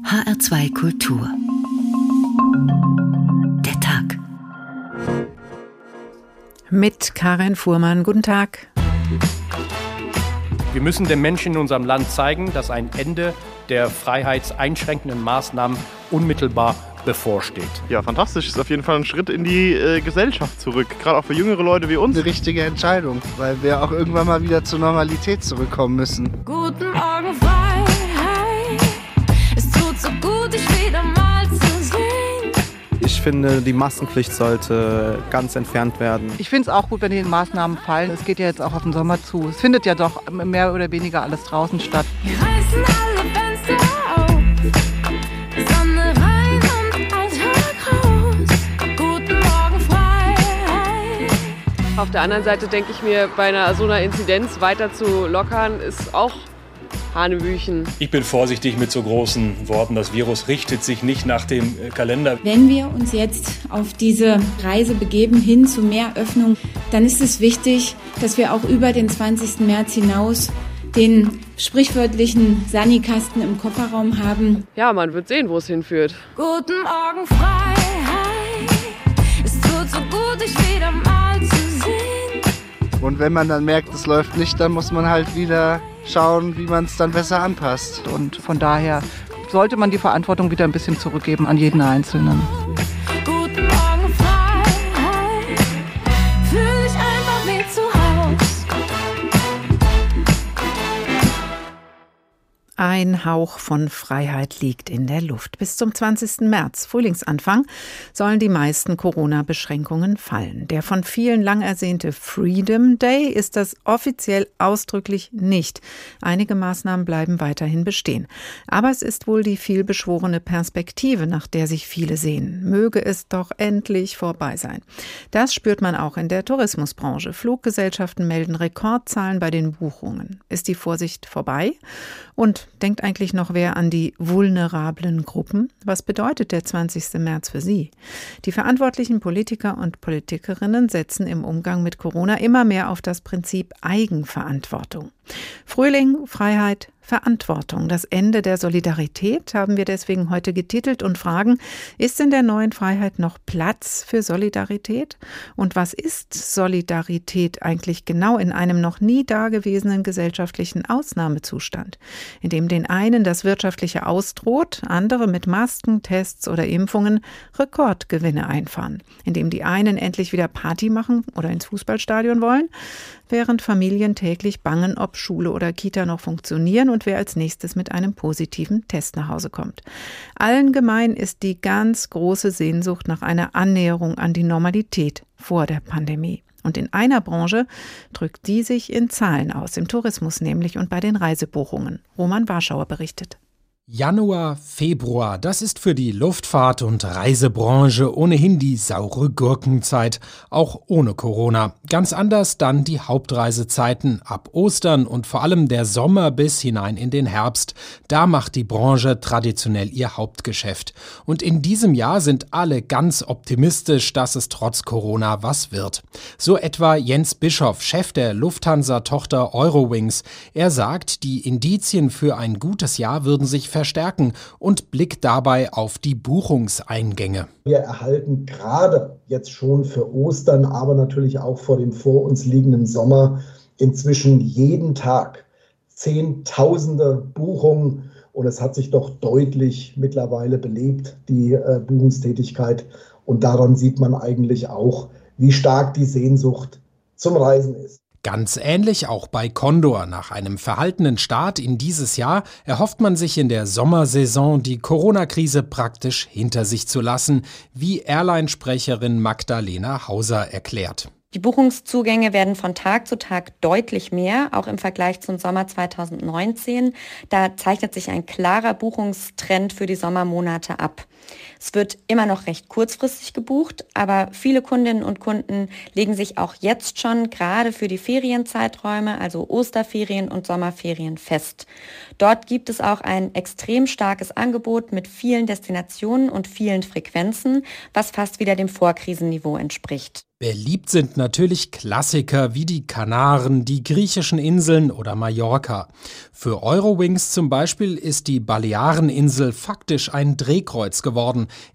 HR2 Kultur. Der Tag. Mit Karin Fuhrmann. Guten Tag. Wir müssen den Menschen in unserem Land zeigen, dass ein Ende der freiheitseinschränkenden Maßnahmen unmittelbar bevorsteht. Ja, fantastisch. Ist auf jeden Fall ein Schritt in die äh, Gesellschaft zurück. Gerade auch für jüngere Leute wie uns. Eine richtige Entscheidung, weil wir auch irgendwann mal wieder zur Normalität zurückkommen müssen. Guten Morgen, Freiheit. Finde, die Maskenpflicht sollte ganz entfernt werden. Ich finde es auch gut, wenn die Maßnahmen fallen. Es geht ja jetzt auch auf den Sommer zu. Es findet ja doch mehr oder weniger alles draußen statt. Wir reißen alle Fenster auf. Sonne rein und Alltag raus. Guten Morgen, Freiheit. Auf der anderen Seite denke ich mir, bei einer so einer Inzidenz weiter zu lockern, ist auch Hanebüchen. Ich bin vorsichtig mit so großen Worten. Das Virus richtet sich nicht nach dem äh, Kalender. Wenn wir uns jetzt auf diese Reise begeben hin zu mehr Öffnung, dann ist es wichtig, dass wir auch über den 20. März hinaus den sprichwörtlichen Sanikasten im Kofferraum haben. Ja, man wird sehen, wo es hinführt. Guten Morgen, Freiheit. Es tut so gut, dich wieder mal zu sehen. Und wenn man dann merkt, es läuft nicht, dann muss man halt wieder schauen, wie man es dann besser anpasst. Und von daher sollte man die Verantwortung wieder ein bisschen zurückgeben an jeden Einzelnen. Ein Hauch von Freiheit liegt in der Luft. Bis zum 20. März, Frühlingsanfang, sollen die meisten Corona-Beschränkungen fallen. Der von vielen lang ersehnte Freedom Day ist das offiziell ausdrücklich nicht. Einige Maßnahmen bleiben weiterhin bestehen. Aber es ist wohl die vielbeschworene Perspektive, nach der sich viele sehen. Möge es doch endlich vorbei sein. Das spürt man auch in der Tourismusbranche. Fluggesellschaften melden Rekordzahlen bei den Buchungen. Ist die Vorsicht vorbei? Und denkt eigentlich noch wer an die vulnerablen Gruppen? Was bedeutet der 20. März für Sie? Die verantwortlichen Politiker und Politikerinnen setzen im Umgang mit Corona immer mehr auf das Prinzip Eigenverantwortung. Frühling, Freiheit, Verantwortung. Das Ende der Solidarität haben wir deswegen heute getitelt und fragen, ist in der neuen Freiheit noch Platz für Solidarität? Und was ist Solidarität eigentlich genau in einem noch nie dagewesenen gesellschaftlichen Ausnahmezustand, in dem den einen das Wirtschaftliche ausdroht, andere mit Masken, Tests oder Impfungen Rekordgewinne einfahren, in dem die einen endlich wieder Party machen oder ins Fußballstadion wollen, während Familien täglich bangen, ob Schule oder Kita noch funktionieren und wer als nächstes mit einem positiven Test nach Hause kommt. Allen gemein ist die ganz große Sehnsucht nach einer Annäherung an die Normalität vor der Pandemie. Und in einer Branche drückt die sich in Zahlen aus, im Tourismus nämlich und bei den Reisebuchungen. Roman Warschauer berichtet. Januar, Februar, das ist für die Luftfahrt- und Reisebranche ohnehin die saure Gurkenzeit, auch ohne Corona. Ganz anders dann die Hauptreisezeiten ab Ostern und vor allem der Sommer bis hinein in den Herbst. Da macht die Branche traditionell ihr Hauptgeschäft. Und in diesem Jahr sind alle ganz optimistisch, dass es trotz Corona was wird. So etwa Jens Bischoff, Chef der Lufthansa-Tochter Eurowings. Er sagt, die Indizien für ein gutes Jahr würden sich verstärken und blickt dabei auf die Buchungseingänge. Wir erhalten gerade jetzt schon für Ostern, aber natürlich auch vor dem vor uns liegenden Sommer inzwischen jeden Tag Zehntausende Buchungen und es hat sich doch deutlich mittlerweile belebt, die äh, Buchungstätigkeit. Und daran sieht man eigentlich auch, wie stark die Sehnsucht zum Reisen ist. Ganz ähnlich auch bei Condor. Nach einem verhaltenen Start in dieses Jahr erhofft man sich in der Sommersaison die Corona-Krise praktisch hinter sich zu lassen, wie Airline-Sprecherin Magdalena Hauser erklärt. Die Buchungszugänge werden von Tag zu Tag deutlich mehr, auch im Vergleich zum Sommer 2019. Da zeichnet sich ein klarer Buchungstrend für die Sommermonate ab. Es wird immer noch recht kurzfristig gebucht, aber viele Kundinnen und Kunden legen sich auch jetzt schon gerade für die Ferienzeiträume, also Osterferien und Sommerferien fest. Dort gibt es auch ein extrem starkes Angebot mit vielen Destinationen und vielen Frequenzen, was fast wieder dem Vorkrisenniveau entspricht. Beliebt sind natürlich Klassiker wie die Kanaren, die griechischen Inseln oder Mallorca. Für Eurowings zum Beispiel ist die Baleareninsel faktisch ein Drehkreuz geworden,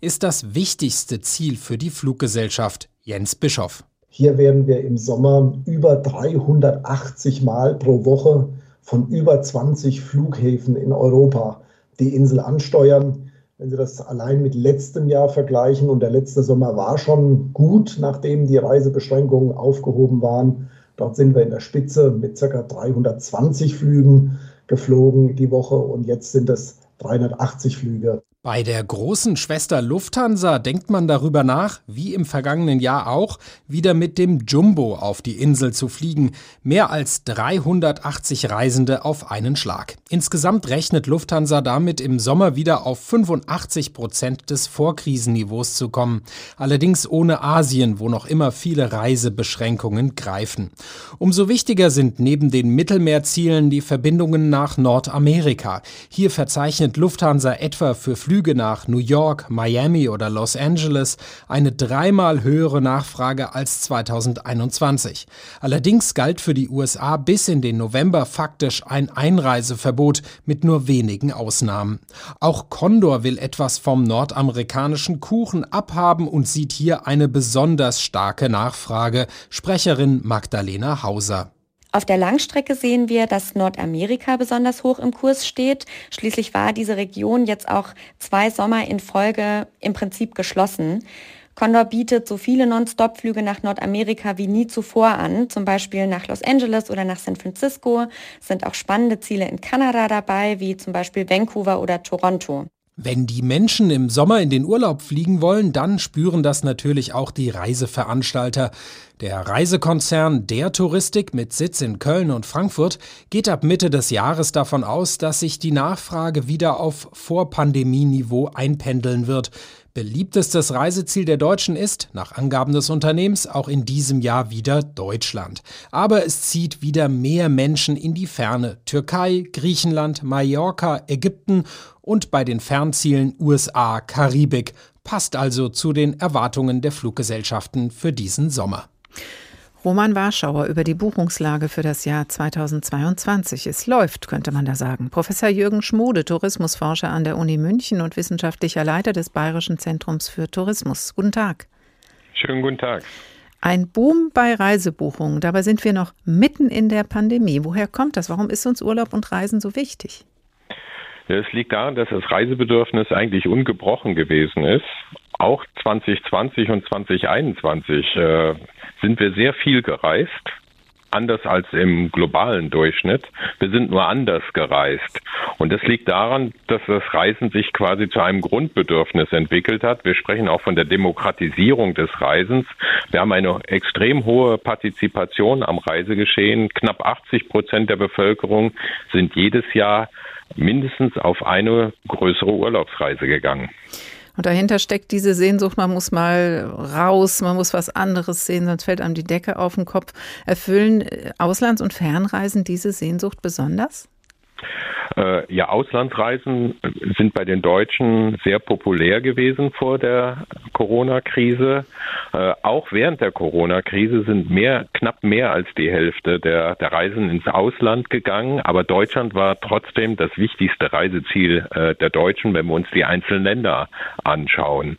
ist das wichtigste Ziel für die Fluggesellschaft. Jens Bischoff. Hier werden wir im Sommer über 380 Mal pro Woche von über 20 Flughäfen in Europa die Insel ansteuern. Wenn Sie das allein mit letztem Jahr vergleichen und der letzte Sommer war schon gut, nachdem die Reisebeschränkungen aufgehoben waren. Dort sind wir in der Spitze mit ca. 320 Flügen geflogen die Woche und jetzt sind es 380 Flüge. Bei der großen Schwester Lufthansa denkt man darüber nach, wie im vergangenen Jahr auch, wieder mit dem Jumbo auf die Insel zu fliegen. Mehr als 380 Reisende auf einen Schlag. Insgesamt rechnet Lufthansa damit, im Sommer wieder auf 85 Prozent des Vorkrisenniveaus zu kommen. Allerdings ohne Asien, wo noch immer viele Reisebeschränkungen greifen. Umso wichtiger sind neben den Mittelmeerzielen die Verbindungen nach Nordamerika. Hier verzeichnet Lufthansa etwa für Flüge nach New York, Miami oder Los Angeles eine dreimal höhere Nachfrage als 2021. Allerdings galt für die USA bis in den November faktisch ein Einreiseverbot mit nur wenigen Ausnahmen. Auch Condor will etwas vom nordamerikanischen Kuchen abhaben und sieht hier eine besonders starke Nachfrage. Sprecherin Magdalena Hauser. Auf der Langstrecke sehen wir, dass Nordamerika besonders hoch im Kurs steht. Schließlich war diese Region jetzt auch zwei Sommer in Folge im Prinzip geschlossen. Condor bietet so viele Non-Stop-Flüge nach Nordamerika wie nie zuvor an, zum Beispiel nach Los Angeles oder nach San Francisco. Es sind auch spannende Ziele in Kanada dabei, wie zum Beispiel Vancouver oder Toronto. Wenn die Menschen im Sommer in den Urlaub fliegen wollen, dann spüren das natürlich auch die Reiseveranstalter. Der Reisekonzern Der Touristik mit Sitz in Köln und Frankfurt geht ab Mitte des Jahres davon aus, dass sich die Nachfrage wieder auf Vorpandemieniveau einpendeln wird. Beliebtestes Reiseziel der Deutschen ist, nach Angaben des Unternehmens, auch in diesem Jahr wieder Deutschland. Aber es zieht wieder mehr Menschen in die Ferne. Türkei, Griechenland, Mallorca, Ägypten und bei den Fernzielen USA, Karibik. Passt also zu den Erwartungen der Fluggesellschaften für diesen Sommer. Roman Warschauer über die Buchungslage für das Jahr 2022. Es läuft, könnte man da sagen. Professor Jürgen Schmode, Tourismusforscher an der Uni München und wissenschaftlicher Leiter des Bayerischen Zentrums für Tourismus. Guten Tag. Schönen guten Tag. Ein Boom bei Reisebuchungen. Dabei sind wir noch mitten in der Pandemie. Woher kommt das? Warum ist uns Urlaub und Reisen so wichtig? Es liegt daran, dass das Reisebedürfnis eigentlich ungebrochen gewesen ist. Auch 2020 und 2021 äh, sind wir sehr viel gereist, anders als im globalen Durchschnitt. Wir sind nur anders gereist. Und das liegt daran, dass das Reisen sich quasi zu einem Grundbedürfnis entwickelt hat. Wir sprechen auch von der Demokratisierung des Reisens. Wir haben eine extrem hohe Partizipation am Reisegeschehen. Knapp 80 Prozent der Bevölkerung sind jedes Jahr mindestens auf eine größere Urlaubsreise gegangen. Und dahinter steckt diese Sehnsucht, man muss mal raus, man muss was anderes sehen, sonst fällt einem die Decke auf den Kopf. Erfüllen äh, Auslands- und Fernreisen diese Sehnsucht besonders? Äh, ja, Auslandsreisen sind bei den Deutschen sehr populär gewesen vor der Corona-Krise. Äh, auch während der Corona-Krise sind mehr, knapp mehr als die Hälfte der, der Reisen ins Ausland gegangen. Aber Deutschland war trotzdem das wichtigste Reiseziel äh, der Deutschen, wenn wir uns die einzelnen Länder anschauen.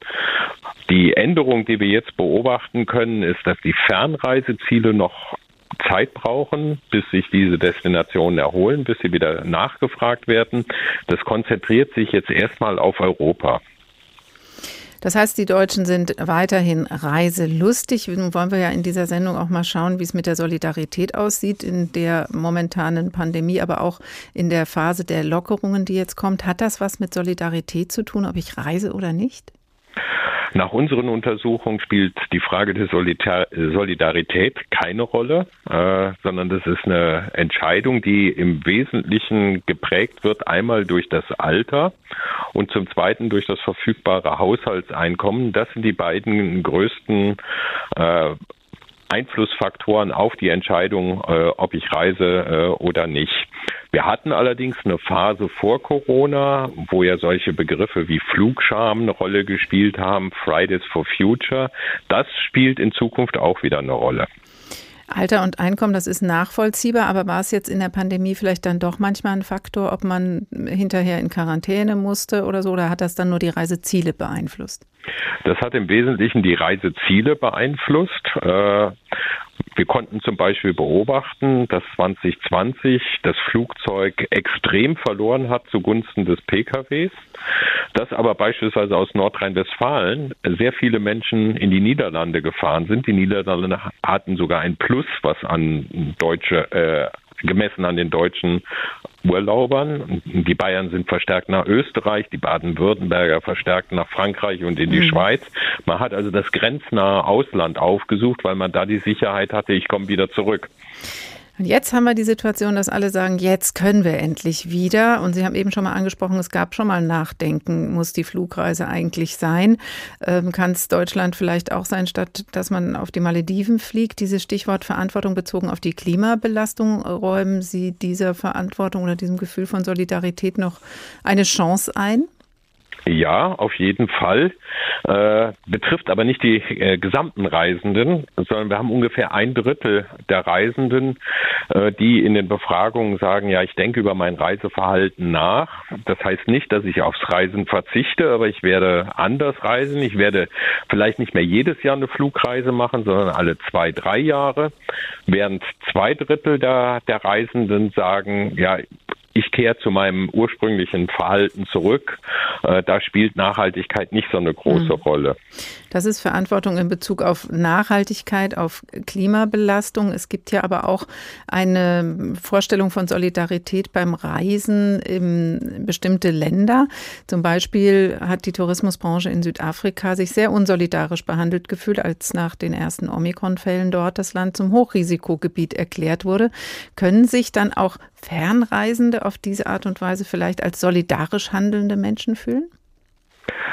Die Änderung, die wir jetzt beobachten können, ist, dass die Fernreiseziele noch Zeit brauchen, bis sich diese Destinationen erholen, bis sie wieder nachgefragt werden. Das konzentriert sich jetzt erstmal auf Europa. Das heißt, die Deutschen sind weiterhin reiselustig. Nun wollen wir ja in dieser Sendung auch mal schauen, wie es mit der Solidarität aussieht in der momentanen Pandemie, aber auch in der Phase der Lockerungen, die jetzt kommt. Hat das was mit Solidarität zu tun, ob ich reise oder nicht? Nach unseren Untersuchungen spielt die Frage der Solidarität keine Rolle, äh, sondern das ist eine Entscheidung, die im Wesentlichen geprägt wird, einmal durch das Alter und zum Zweiten durch das verfügbare Haushaltseinkommen. Das sind die beiden größten äh, Einflussfaktoren auf die Entscheidung, äh, ob ich reise äh, oder nicht. Wir hatten allerdings eine Phase vor Corona, wo ja solche Begriffe wie Flugscham eine Rolle gespielt haben, Fridays for Future. Das spielt in Zukunft auch wieder eine Rolle. Alter und Einkommen, das ist nachvollziehbar, aber war es jetzt in der Pandemie vielleicht dann doch manchmal ein Faktor, ob man hinterher in Quarantäne musste oder so, oder hat das dann nur die Reiseziele beeinflusst? Das hat im Wesentlichen die Reiseziele beeinflusst. Äh, wir konnten zum Beispiel beobachten, dass 2020 das Flugzeug extrem verloren hat zugunsten des PKWs, dass aber beispielsweise aus Nordrhein-Westfalen sehr viele Menschen in die Niederlande gefahren sind. Die Niederlande hatten sogar ein Plus, was an deutsche äh, gemessen an den deutschen Urlaubern. Die Bayern sind verstärkt nach Österreich, die Baden-Württemberger verstärkt nach Frankreich und in die mhm. Schweiz. Man hat also das grenznahe Ausland aufgesucht, weil man da die Sicherheit hatte, ich komme wieder zurück. Und jetzt haben wir die Situation, dass alle sagen, jetzt können wir endlich wieder. Und Sie haben eben schon mal angesprochen, es gab schon mal Nachdenken, muss die Flugreise eigentlich sein? Ähm, Kann es Deutschland vielleicht auch sein, statt dass man auf die Malediven fliegt? Dieses Stichwort Verantwortung bezogen auf die Klimabelastung, räumen Sie dieser Verantwortung oder diesem Gefühl von Solidarität noch eine Chance ein? Ja, auf jeden Fall. Äh, betrifft aber nicht die äh, gesamten Reisenden, sondern wir haben ungefähr ein Drittel der Reisenden, äh, die in den Befragungen sagen, ja, ich denke über mein Reiseverhalten nach. Das heißt nicht, dass ich aufs Reisen verzichte, aber ich werde anders reisen. Ich werde vielleicht nicht mehr jedes Jahr eine Flugreise machen, sondern alle zwei, drei Jahre. Während zwei Drittel der, der Reisenden sagen, ja, ich kehre zu meinem ursprünglichen Verhalten zurück. Äh, da spielt Nachhaltigkeit nicht so eine große mhm. Rolle. Das ist Verantwortung in Bezug auf Nachhaltigkeit, auf Klimabelastung. Es gibt ja aber auch eine Vorstellung von Solidarität beim Reisen in bestimmte Länder. Zum Beispiel hat die Tourismusbranche in Südafrika sich sehr unsolidarisch behandelt gefühlt, als nach den ersten Omikron-Fällen dort das Land zum Hochrisikogebiet erklärt wurde. Können sich dann auch Fernreisende auf diese Art und Weise vielleicht als solidarisch handelnde Menschen fühlen?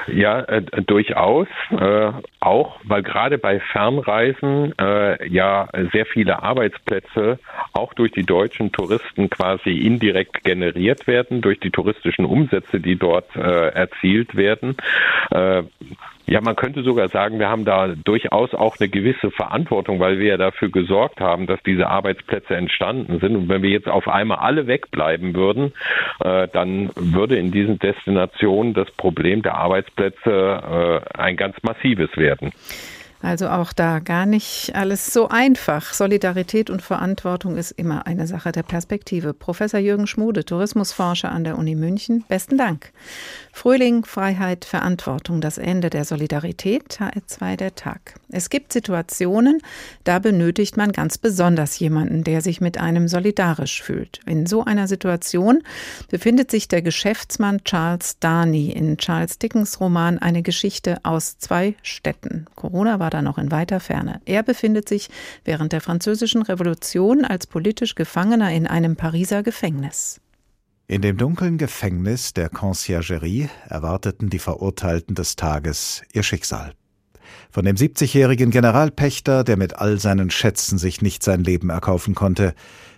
Ja, äh, durchaus. Äh, auch, weil gerade bei Fernreisen äh, ja sehr viele Arbeitsplätze auch durch die deutschen Touristen quasi indirekt generiert werden, durch die touristischen Umsätze, die dort äh, erzielt werden. Ja, man könnte sogar sagen, wir haben da durchaus auch eine gewisse Verantwortung, weil wir ja dafür gesorgt haben, dass diese Arbeitsplätze entstanden sind. Und wenn wir jetzt auf einmal alle wegbleiben würden, äh, dann würde in diesen Destinationen das Problem der Arbeitsplätze äh, ein ganz massives werden. Also auch da gar nicht alles so einfach. Solidarität und Verantwortung ist immer eine Sache der Perspektive. Professor Jürgen Schmude, Tourismusforscher an der Uni München, besten Dank. Frühling, Freiheit, Verantwortung, das Ende der Solidarität, HR2 der Tag. Es gibt Situationen, da benötigt man ganz besonders jemanden, der sich mit einem solidarisch fühlt. In so einer Situation befindet sich der Geschäftsmann Charles Darney in Charles Dickens Roman Eine Geschichte aus zwei Städten. Corona war da noch in weiter Ferne. Er befindet sich während der Französischen Revolution als politisch Gefangener in einem Pariser Gefängnis. In dem dunklen Gefängnis der Conciergerie erwarteten die Verurteilten des Tages ihr Schicksal. Von dem 70-jährigen Generalpächter, der mit all seinen Schätzen sich nicht sein Leben erkaufen konnte,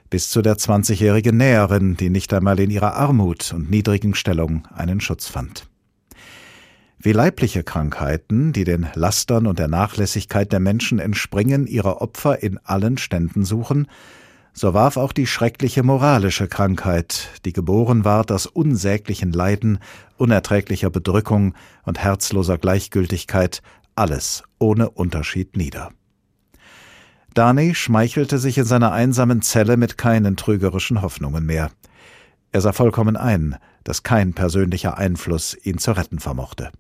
bis zu der 20-jährigen Näherin, die nicht einmal in ihrer Armut und niedrigen Stellung einen Schutz fand. Wie leibliche Krankheiten, die den Lastern und der Nachlässigkeit der Menschen entspringen, ihre Opfer in allen Ständen suchen, so warf auch die schreckliche moralische Krankheit, die geboren ward aus unsäglichen Leiden, unerträglicher Bedrückung und herzloser Gleichgültigkeit, alles ohne Unterschied nieder. Darnay schmeichelte sich in seiner einsamen Zelle mit keinen trügerischen Hoffnungen mehr. Er sah vollkommen ein, dass kein persönlicher Einfluss ihn zu retten vermochte.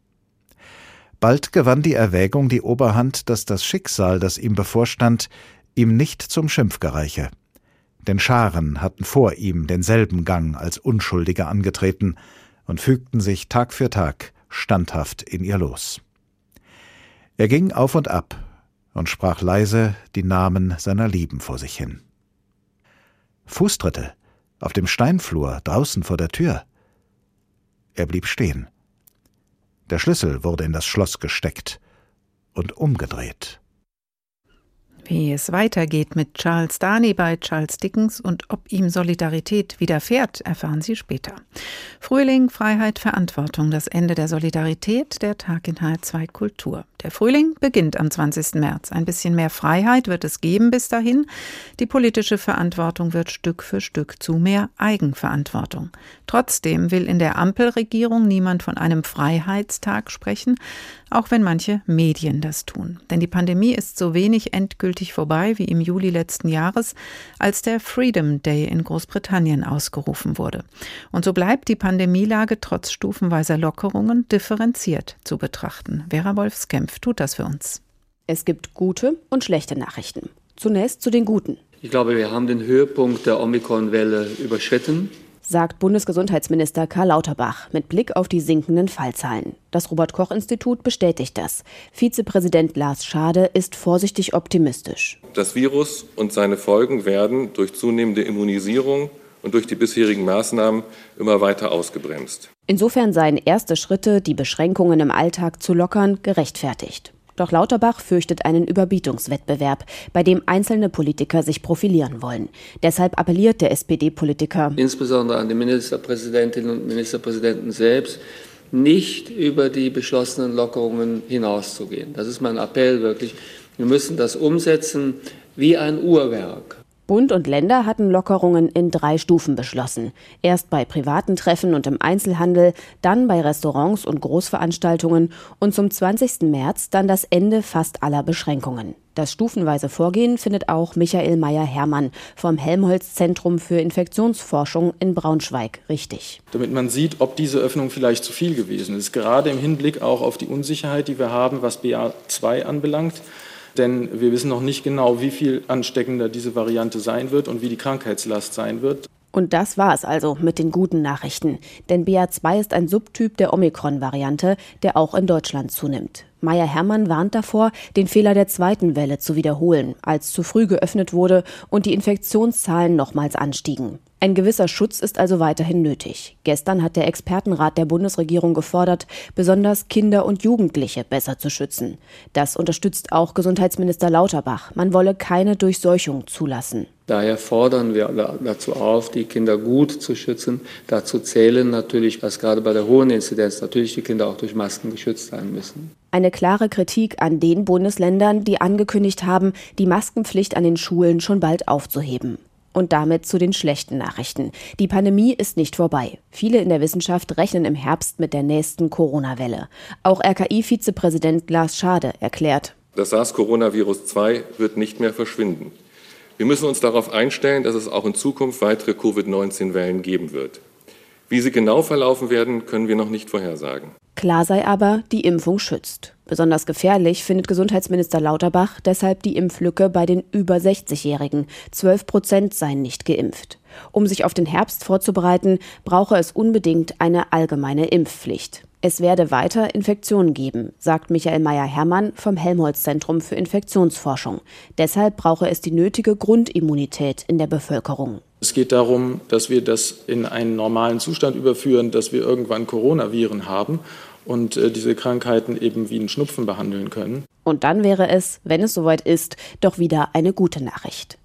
Bald gewann die Erwägung die Oberhand, dass das Schicksal, das ihm bevorstand, ihm nicht zum Schimpf gereiche denn Scharen hatten vor ihm denselben Gang als Unschuldige angetreten und fügten sich Tag für Tag standhaft in ihr los. Er ging auf und ab und sprach leise die Namen seiner Lieben vor sich hin. Fußtritte auf dem Steinflur draußen vor der Tür. Er blieb stehen. Der Schlüssel wurde in das Schloss gesteckt und umgedreht. Wie es weitergeht mit Charles Dani bei Charles Dickens und ob ihm Solidarität widerfährt, erfahren Sie später. Frühling, Freiheit, Verantwortung, das Ende der Solidarität, der Tag in H2 Kultur. Der Frühling beginnt am 20. März. Ein bisschen mehr Freiheit wird es geben bis dahin. Die politische Verantwortung wird Stück für Stück zu mehr Eigenverantwortung. Trotzdem will in der Ampelregierung niemand von einem Freiheitstag sprechen, auch wenn manche Medien das tun. Denn die Pandemie ist so wenig endgültig vorbei wie im Juli letzten Jahres, als der Freedom Day in Großbritannien ausgerufen wurde. Und so bleibt die Pandemielage trotz stufenweiser Lockerungen differenziert zu betrachten. Vera Wolfskämpf tut das für uns. Es gibt gute und schlechte Nachrichten. Zunächst zu den guten. Ich glaube, wir haben den Höhepunkt der Omikron-Welle überschritten sagt Bundesgesundheitsminister Karl Lauterbach mit Blick auf die sinkenden Fallzahlen. Das Robert Koch Institut bestätigt das. Vizepräsident Lars Schade ist vorsichtig optimistisch. Das Virus und seine Folgen werden durch zunehmende Immunisierung und durch die bisherigen Maßnahmen immer weiter ausgebremst. Insofern seien erste Schritte, die Beschränkungen im Alltag zu lockern, gerechtfertigt. Doch Lauterbach fürchtet einen Überbietungswettbewerb, bei dem einzelne Politiker sich profilieren wollen. Deshalb appelliert der SPD-Politiker insbesondere an die Ministerpräsidentinnen und Ministerpräsidenten selbst, nicht über die beschlossenen Lockerungen hinauszugehen. Das ist mein Appell wirklich. Wir müssen das umsetzen wie ein Uhrwerk. Bund und Länder hatten Lockerungen in drei Stufen beschlossen. Erst bei privaten Treffen und im Einzelhandel, dann bei Restaurants und Großveranstaltungen und zum 20. März dann das Ende fast aller Beschränkungen. Das stufenweise Vorgehen findet auch Michael Meyer-Hermann vom Helmholtz-Zentrum für Infektionsforschung in Braunschweig richtig. Damit man sieht, ob diese Öffnung vielleicht zu viel gewesen ist, gerade im Hinblick auch auf die Unsicherheit, die wir haben, was BA2 anbelangt denn wir wissen noch nicht genau, wie viel ansteckender diese Variante sein wird und wie die Krankheitslast sein wird. Und das war es also mit den guten Nachrichten. Denn BA2 ist ein Subtyp der Omikron-Variante, der auch in Deutschland zunimmt. Meier Hermann warnt davor, den Fehler der zweiten Welle zu wiederholen, als zu früh geöffnet wurde und die Infektionszahlen nochmals anstiegen. Ein gewisser Schutz ist also weiterhin nötig. Gestern hat der Expertenrat der Bundesregierung gefordert, besonders Kinder und Jugendliche besser zu schützen. Das unterstützt auch Gesundheitsminister Lauterbach. Man wolle keine Durchseuchung zulassen. Daher fordern wir dazu auf, die Kinder gut zu schützen. Dazu zählen natürlich, dass gerade bei der hohen Inzidenz natürlich die Kinder auch durch Masken geschützt sein müssen. Eine klare Kritik an den Bundesländern, die angekündigt haben, die Maskenpflicht an den Schulen schon bald aufzuheben. Und damit zu den schlechten Nachrichten. Die Pandemie ist nicht vorbei. Viele in der Wissenschaft rechnen im Herbst mit der nächsten Corona-Welle. Auch RKI-Vizepräsident Lars Schade erklärt. Das SARS-Coronavirus 2 wird nicht mehr verschwinden. Wir müssen uns darauf einstellen, dass es auch in Zukunft weitere Covid-19-Wellen geben wird. Wie sie genau verlaufen werden, können wir noch nicht vorhersagen. Klar sei aber, die Impfung schützt. Besonders gefährlich findet Gesundheitsminister Lauterbach deshalb die Impflücke bei den über 60-Jährigen. 12 Prozent seien nicht geimpft. Um sich auf den Herbst vorzubereiten, brauche es unbedingt eine allgemeine Impfpflicht. Es werde weiter Infektionen geben, sagt Michael Meyer-Hermann vom Helmholtz-Zentrum für Infektionsforschung. Deshalb brauche es die nötige Grundimmunität in der Bevölkerung. Es geht darum, dass wir das in einen normalen Zustand überführen, dass wir irgendwann Coronaviren haben und äh, diese Krankheiten eben wie einen Schnupfen behandeln können. Und dann wäre es, wenn es soweit ist, doch wieder eine gute Nachricht.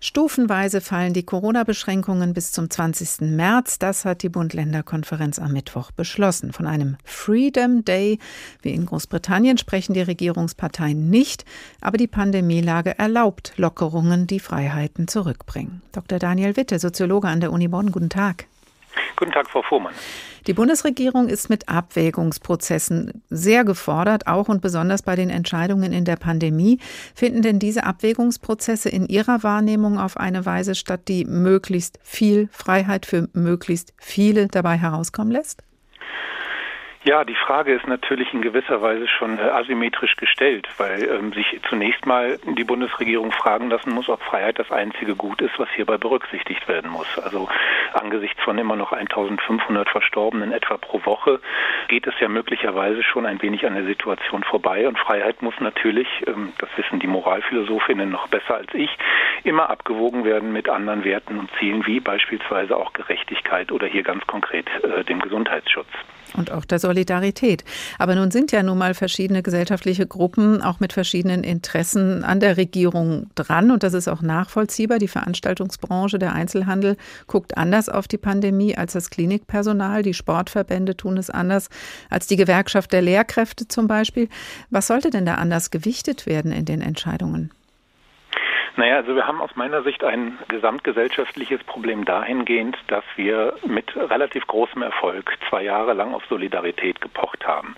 Stufenweise fallen die Corona-Beschränkungen bis zum 20. März. Das hat die Bund-Länder-Konferenz am Mittwoch beschlossen. Von einem Freedom Day wie in Großbritannien sprechen die Regierungsparteien nicht, aber die Pandemielage erlaubt Lockerungen, die Freiheiten zurückbringen. Dr. Daniel Witte, Soziologe an der Uni Bonn, guten Tag. Guten Tag, Frau Fuhrmann. Die Bundesregierung ist mit Abwägungsprozessen sehr gefordert, auch und besonders bei den Entscheidungen in der Pandemie. Finden denn diese Abwägungsprozesse in Ihrer Wahrnehmung auf eine Weise statt, die möglichst viel Freiheit für möglichst viele dabei herauskommen lässt? Ja, die Frage ist natürlich in gewisser Weise schon äh, asymmetrisch gestellt, weil ähm, sich zunächst mal die Bundesregierung fragen lassen muss, ob Freiheit das einzige Gut ist, was hierbei berücksichtigt werden muss. Also angesichts von immer noch 1500 Verstorbenen etwa pro Woche geht es ja möglicherweise schon ein wenig an der Situation vorbei und Freiheit muss natürlich, ähm, das wissen die Moralphilosophinnen noch besser als ich, immer abgewogen werden mit anderen Werten und Zielen wie beispielsweise auch Gerechtigkeit oder hier ganz konkret äh, dem Gesundheitsschutz. Und auch der Solidarität. Aber nun sind ja nun mal verschiedene gesellschaftliche Gruppen auch mit verschiedenen Interessen an der Regierung dran. Und das ist auch nachvollziehbar. Die Veranstaltungsbranche, der Einzelhandel guckt anders auf die Pandemie als das Klinikpersonal. Die Sportverbände tun es anders als die Gewerkschaft der Lehrkräfte zum Beispiel. Was sollte denn da anders gewichtet werden in den Entscheidungen? Naja, also wir haben aus meiner Sicht ein gesamtgesellschaftliches Problem dahingehend, dass wir mit relativ großem Erfolg zwei Jahre lang auf Solidarität gepocht haben.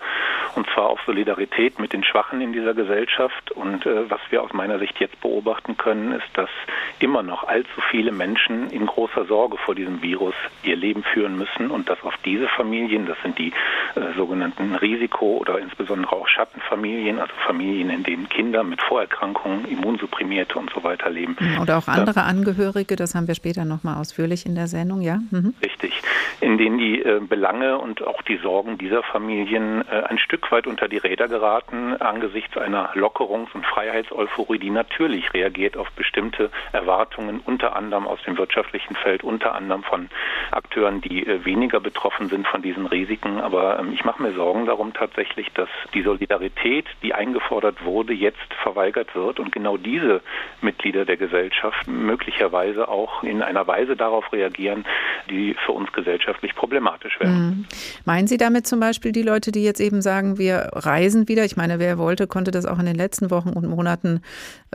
Und zwar auf Solidarität mit den Schwachen in dieser Gesellschaft. Und äh, was wir aus meiner Sicht jetzt beobachten können, ist, dass immer noch allzu viele Menschen in großer Sorge vor diesem Virus ihr Leben führen müssen und dass auf diese Familien, das sind die äh, sogenannten Risiko- oder insbesondere auch Schattenfamilien, also Familien, in denen Kinder mit Vorerkrankungen, Immunsupprimierte und so weiter weiterleben. Oder auch andere Angehörige, das haben wir später nochmal ausführlich in der Sendung, ja? Mhm. Richtig, in denen die äh, Belange und auch die Sorgen dieser Familien äh, ein Stück weit unter die Räder geraten angesichts einer Lockerungs- und Freiheitseuphorie, die natürlich reagiert auf bestimmte Erwartungen, unter anderem aus dem wirtschaftlichen Feld, unter anderem von Akteuren, die äh, weniger betroffen sind von diesen Risiken. Aber ähm, ich mache mir Sorgen darum tatsächlich, dass die Solidarität, die eingefordert wurde, jetzt verweigert wird und genau diese mit Mitglieder der Gesellschaft möglicherweise auch in einer Weise darauf reagieren, die für uns gesellschaftlich problematisch wäre. Mhm. Meinen Sie damit zum Beispiel die Leute, die jetzt eben sagen, wir reisen wieder? Ich meine, wer wollte, konnte das auch in den letzten Wochen und Monaten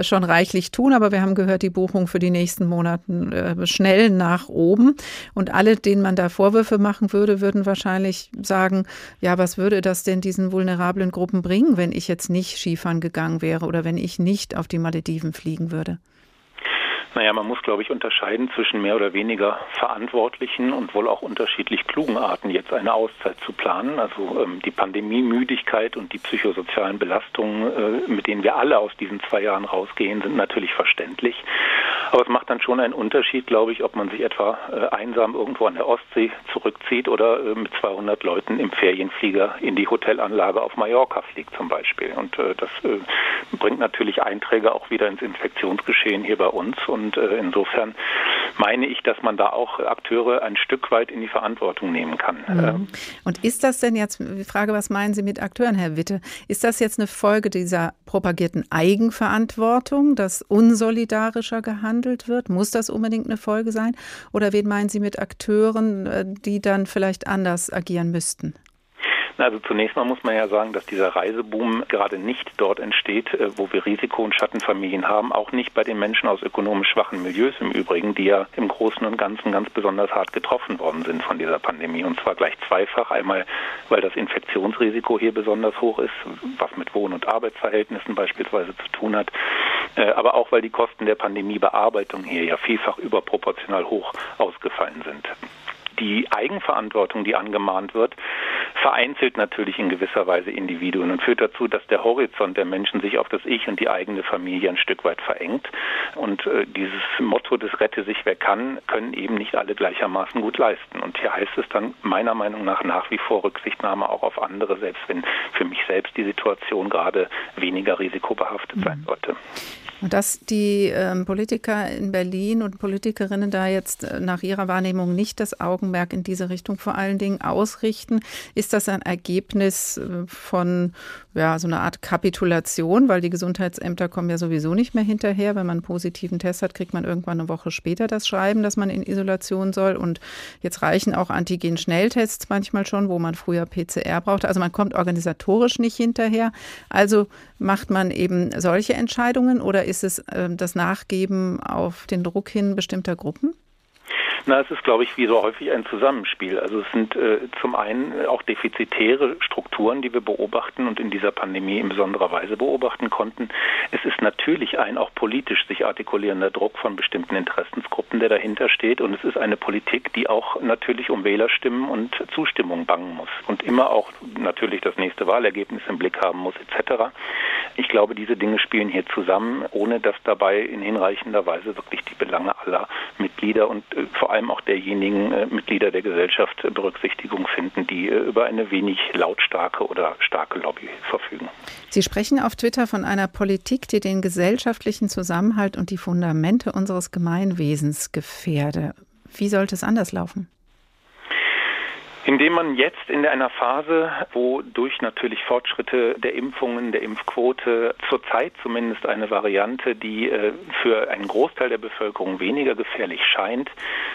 schon reichlich tun, aber wir haben gehört, die Buchung für die nächsten Monate äh, schnell nach oben. Und alle, denen man da Vorwürfe machen würde, würden wahrscheinlich sagen, ja, was würde das denn diesen vulnerablen Gruppen bringen, wenn ich jetzt nicht Skifahren gegangen wäre oder wenn ich nicht auf die Malediven fliegen würde? det. Naja, man muss, glaube ich, unterscheiden zwischen mehr oder weniger verantwortlichen und wohl auch unterschiedlich klugen Arten, jetzt eine Auszeit zu planen. Also ähm, die Pandemiemüdigkeit und die psychosozialen Belastungen, äh, mit denen wir alle aus diesen zwei Jahren rausgehen, sind natürlich verständlich. Aber es macht dann schon einen Unterschied, glaube ich, ob man sich etwa äh, einsam irgendwo an der Ostsee zurückzieht oder äh, mit 200 Leuten im Ferienflieger in die Hotelanlage auf Mallorca fliegt zum Beispiel. Und äh, das äh, bringt natürlich Einträge auch wieder ins Infektionsgeschehen hier bei uns. Und und äh, insofern meine ich, dass man da auch Akteure ein Stück weit in die Verantwortung nehmen kann. Mhm. Ähm, und ist das denn jetzt, die Frage, was meinen Sie mit Akteuren, Herr Witte? Ist das jetzt eine Folge dieser propagierten Eigenverantwortung, dass unsolidarischer gehandelt wird? Muss das unbedingt eine Folge sein? Oder wen meinen Sie mit Akteuren, äh, die dann vielleicht anders agieren müssten? Also zunächst mal muss man ja sagen, dass dieser Reiseboom gerade nicht dort entsteht, äh, wo wir Risiko- und Schattenfamilien haben, auch nicht bei den Menschen aus ökonomisch schwachen Milieus im Übrigen, die ja im Großen und Ganzen ganz besonders hart getroffen worden sind von dieser Pandemie. Und zwar gleich zweifach. Einmal, weil das Infektionsrisiko hier besonders hoch ist, was mit Wohn- und Arbeitsverhältnissen beispielsweise zu tun hat, äh, aber auch, weil die Kosten der Pandemiebearbeitung hier ja vielfach überproportional hoch ausgefallen sind die Eigenverantwortung, die angemahnt wird, vereinzelt natürlich in gewisser Weise Individuen und führt dazu, dass der Horizont der Menschen sich auf das Ich und die eigene Familie ein Stück weit verengt. Und äh, dieses Motto des Rette sich wer kann, können eben nicht alle gleichermaßen gut leisten. Und hier heißt es dann meiner Meinung nach nach wie vor Rücksichtnahme auch auf andere, selbst wenn für mich selbst die Situation gerade weniger risikobehaftet sein mhm. sollte. Und dass die ähm, Politiker in Berlin und Politikerinnen da jetzt äh, nach ihrer Wahrnehmung nicht das Augenmerk in diese Richtung vor allen Dingen ausrichten, ist das ein Ergebnis äh, von ja, so einer Art Kapitulation, weil die Gesundheitsämter kommen ja sowieso nicht mehr hinterher. Wenn man einen positiven Test hat, kriegt man irgendwann eine Woche später das Schreiben, dass man in Isolation soll. Und jetzt reichen auch Antigen-Schnelltests manchmal schon, wo man früher PCR brauchte. Also man kommt organisatorisch nicht hinterher. Also macht man eben solche Entscheidungen oder ist es äh, das Nachgeben auf den Druck hin bestimmter Gruppen? Na, es ist, glaube ich, wie so häufig ein Zusammenspiel. Also es sind äh, zum einen auch defizitäre Strukturen, die wir beobachten und in dieser Pandemie in besonderer Weise beobachten konnten. Es ist natürlich ein auch politisch sich artikulierender Druck von bestimmten Interessensgruppen, der dahinter steht. Und es ist eine Politik, die auch natürlich um Wählerstimmen und Zustimmung bangen muss und immer auch natürlich das nächste Wahlergebnis im Blick haben muss, etc. Ich glaube, diese Dinge spielen hier zusammen, ohne dass dabei in hinreichender Weise wirklich die Belange aller Mitglieder und äh, vor allem allem auch derjenigen äh, Mitglieder der Gesellschaft äh, Berücksichtigung finden, die äh, über eine wenig lautstarke oder starke Lobby verfügen. Sie sprechen auf Twitter von einer Politik, die den gesellschaftlichen Zusammenhalt und die Fundamente unseres Gemeinwesens gefährde. Wie sollte es anders laufen? Indem man jetzt in einer Phase, wo durch natürlich Fortschritte der Impfungen, der Impfquote zurzeit zumindest eine Variante, die äh, für einen Großteil der Bevölkerung weniger gefährlich scheint,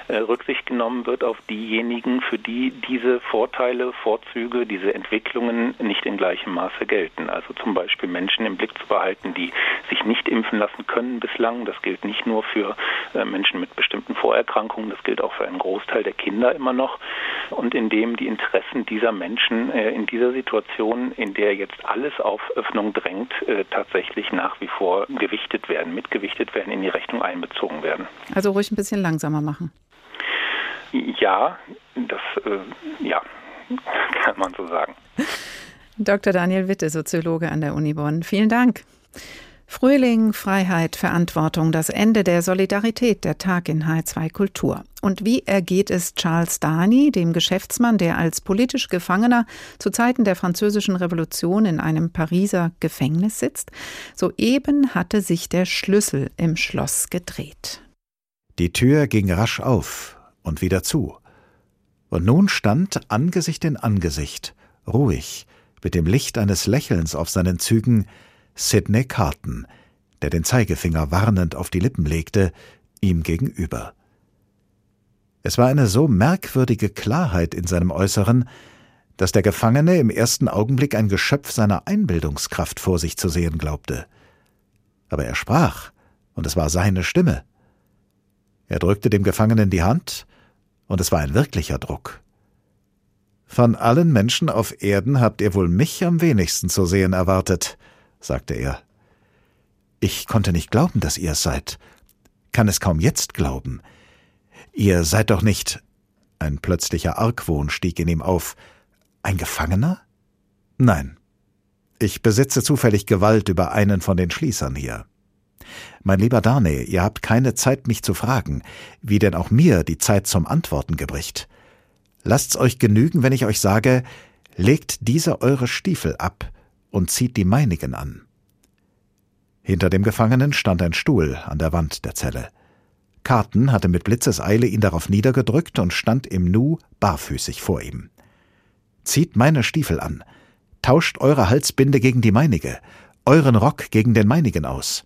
äh, Rücksicht genommen wird auf diejenigen, für die diese Vorteile, Vorzüge, diese Entwicklungen nicht in gleichem Maße gelten. Also zum Beispiel Menschen im Blick zu behalten, die sich nicht impfen lassen können bislang. Das gilt nicht nur für äh, Menschen mit bestimmten Vorerkrankungen, das gilt auch für einen Großteil der Kinder immer noch. Und indem dem die Interessen dieser Menschen äh, in dieser Situation, in der jetzt alles auf Öffnung drängt, äh, tatsächlich nach wie vor gewichtet werden, mitgewichtet werden, in die Rechnung einbezogen werden. Also ruhig ein bisschen langsamer machen. Ja, das äh, ja, kann man so sagen. Dr. Daniel Witte, Soziologe an der Uni Bonn. Vielen Dank. Frühling, Freiheit, Verantwortung, das Ende der Solidarität, der Tag in H2 Kultur. Und wie ergeht es Charles Dani, dem Geschäftsmann, der als politisch Gefangener zu Zeiten der Französischen Revolution in einem Pariser Gefängnis sitzt? Soeben hatte sich der Schlüssel im Schloss gedreht. Die Tür ging rasch auf und wieder zu. Und nun stand Angesicht in Angesicht, ruhig, mit dem Licht eines Lächelns auf seinen Zügen, Sidney Carton, der den Zeigefinger warnend auf die Lippen legte, ihm gegenüber. Es war eine so merkwürdige Klarheit in seinem Äußeren, dass der Gefangene im ersten Augenblick ein Geschöpf seiner Einbildungskraft vor sich zu sehen glaubte. Aber er sprach, und es war seine Stimme. Er drückte dem Gefangenen die Hand, und es war ein wirklicher Druck. Von allen Menschen auf Erden habt ihr wohl mich am wenigsten zu sehen erwartet, sagte er. Ich konnte nicht glauben, dass ihr es seid, kann es kaum jetzt glauben. Ihr seid doch nicht. Ein plötzlicher Argwohn stieg in ihm auf. Ein Gefangener? Nein. Ich besitze zufällig Gewalt über einen von den Schließern hier. Mein lieber Darnay, ihr habt keine Zeit, mich zu fragen, wie denn auch mir die Zeit zum Antworten gebricht. Lasst's euch genügen, wenn ich euch sage, legt diese eure Stiefel ab, und zieht die meinigen an. Hinter dem Gefangenen stand ein Stuhl an der Wand der Zelle. Carton hatte mit Blitzeseile ihn darauf niedergedrückt und stand im Nu barfüßig vor ihm. Zieht meine Stiefel an, tauscht eure Halsbinde gegen die meinige, euren Rock gegen den meinigen aus.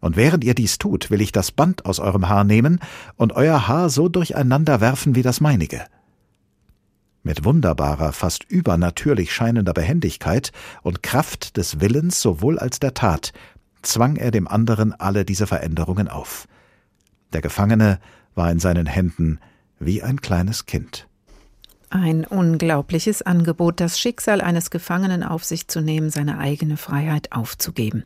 Und während ihr dies tut, will ich das Band aus eurem Haar nehmen und euer Haar so durcheinander werfen wie das meinige. Mit wunderbarer, fast übernatürlich scheinender Behendigkeit und Kraft des Willens sowohl als der Tat zwang er dem anderen alle diese Veränderungen auf. Der Gefangene war in seinen Händen wie ein kleines Kind. Ein unglaubliches Angebot, das Schicksal eines Gefangenen auf sich zu nehmen, seine eigene Freiheit aufzugeben.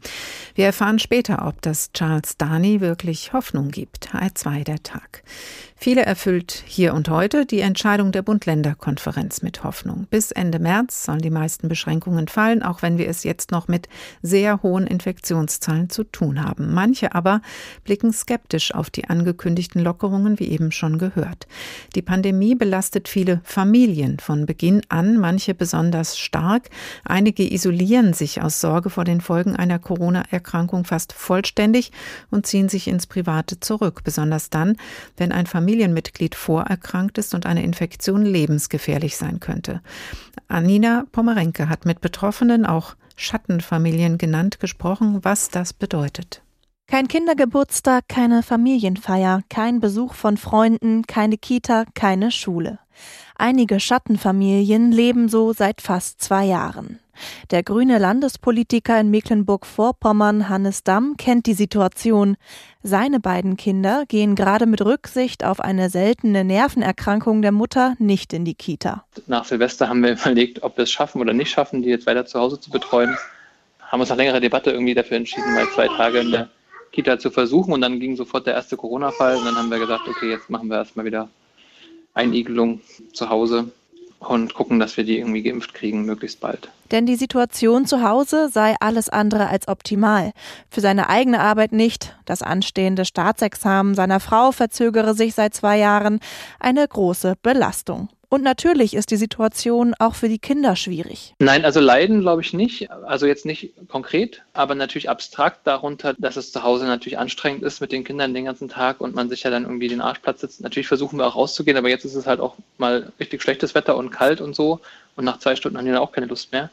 Wir erfahren später, ob das Charles Dani wirklich Hoffnung gibt. H2 der Tag. Viele erfüllt hier und heute die Entscheidung der Bund-Länder-Konferenz mit Hoffnung. Bis Ende März sollen die meisten Beschränkungen fallen, auch wenn wir es jetzt noch mit sehr hohen Infektionszahlen zu tun haben. Manche aber blicken skeptisch auf die angekündigten Lockerungen, wie eben schon gehört. Die Pandemie belastet viele Familien von Beginn an, manche besonders stark. Einige isolieren sich aus Sorge vor den Folgen einer Corona-Erkrankung fast vollständig und ziehen sich ins Private zurück, besonders dann, wenn ein Familien Familienmitglied vorerkrankt ist und eine Infektion lebensgefährlich sein könnte. Anina Pomerenke hat mit Betroffenen, auch Schattenfamilien genannt, gesprochen, was das bedeutet. Kein Kindergeburtstag, keine Familienfeier, kein Besuch von Freunden, keine Kita, keine Schule. Einige Schattenfamilien leben so seit fast zwei Jahren. Der grüne Landespolitiker in Mecklenburg-Vorpommern, Hannes Damm, kennt die Situation. Seine beiden Kinder gehen gerade mit Rücksicht auf eine seltene Nervenerkrankung der Mutter nicht in die Kita. Nach Silvester haben wir überlegt, ob wir es schaffen oder nicht schaffen, die jetzt weiter zu Hause zu betreuen. Haben uns nach längerer Debatte irgendwie dafür entschieden, mal zwei Tage in der Kita zu versuchen. Und dann ging sofort der erste Corona-Fall. Und dann haben wir gesagt, okay, jetzt machen wir erstmal wieder Einigelung zu Hause und gucken, dass wir die irgendwie geimpft kriegen, möglichst bald. Denn die Situation zu Hause sei alles andere als optimal. Für seine eigene Arbeit nicht. Das anstehende Staatsexamen seiner Frau verzögere sich seit zwei Jahren. Eine große Belastung. Und natürlich ist die Situation auch für die Kinder schwierig. Nein, also leiden glaube ich nicht. Also jetzt nicht konkret, aber natürlich abstrakt darunter, dass es zu Hause natürlich anstrengend ist mit den Kindern den ganzen Tag und man sich ja dann irgendwie den Arschplatz sitzt. Natürlich versuchen wir auch rauszugehen, aber jetzt ist es halt auch mal richtig schlechtes Wetter und kalt und so. Und nach zwei Stunden haben die dann auch keine Lust mehr.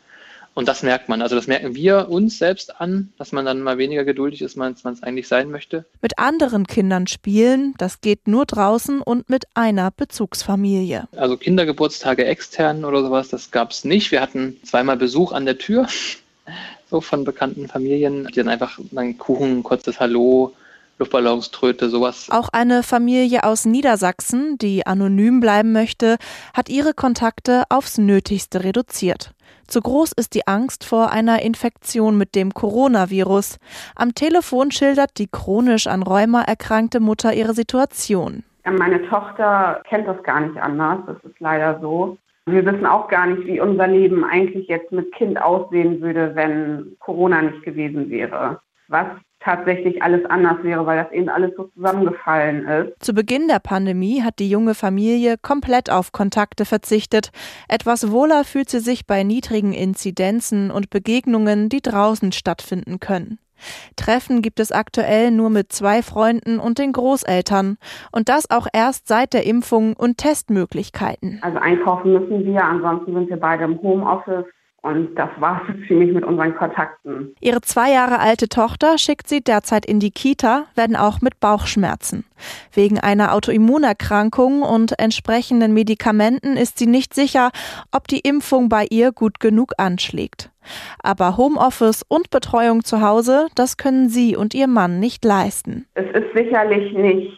Und das merkt man. Also das merken wir uns selbst an, dass man dann mal weniger geduldig ist, als man es eigentlich sein möchte. Mit anderen Kindern spielen, das geht nur draußen und mit einer Bezugsfamilie. Also Kindergeburtstage extern oder sowas, das gab es nicht. Wir hatten zweimal Besuch an der Tür, so von bekannten Familien, die dann einfach einen Kuchen, kurzes Hallo, Luftballons, Tröte, sowas. Auch eine Familie aus Niedersachsen, die anonym bleiben möchte, hat ihre Kontakte aufs Nötigste reduziert. Zu groß ist die Angst vor einer Infektion mit dem Coronavirus. Am Telefon schildert die chronisch an Rheuma erkrankte Mutter ihre Situation. Meine Tochter kennt das gar nicht anders. Das ist leider so. Wir wissen auch gar nicht, wie unser Leben eigentlich jetzt mit Kind aussehen würde, wenn Corona nicht gewesen wäre. Was tatsächlich alles anders wäre, weil das eben alles so zusammengefallen ist. Zu Beginn der Pandemie hat die junge Familie komplett auf Kontakte verzichtet. Etwas wohler fühlt sie sich bei niedrigen Inzidenzen und Begegnungen, die draußen stattfinden können. Treffen gibt es aktuell nur mit zwei Freunden und den Großeltern. Und das auch erst seit der Impfung und Testmöglichkeiten. Also einkaufen müssen wir, ansonsten sind wir beide im Homeoffice. Und das war es ziemlich mit unseren Kontakten. Ihre zwei Jahre alte Tochter schickt sie derzeit in die Kita, werden auch mit Bauchschmerzen. Wegen einer Autoimmunerkrankung und entsprechenden Medikamenten ist sie nicht sicher, ob die Impfung bei ihr gut genug anschlägt. Aber Homeoffice und Betreuung zu Hause, das können sie und ihr Mann nicht leisten. Es ist sicherlich nicht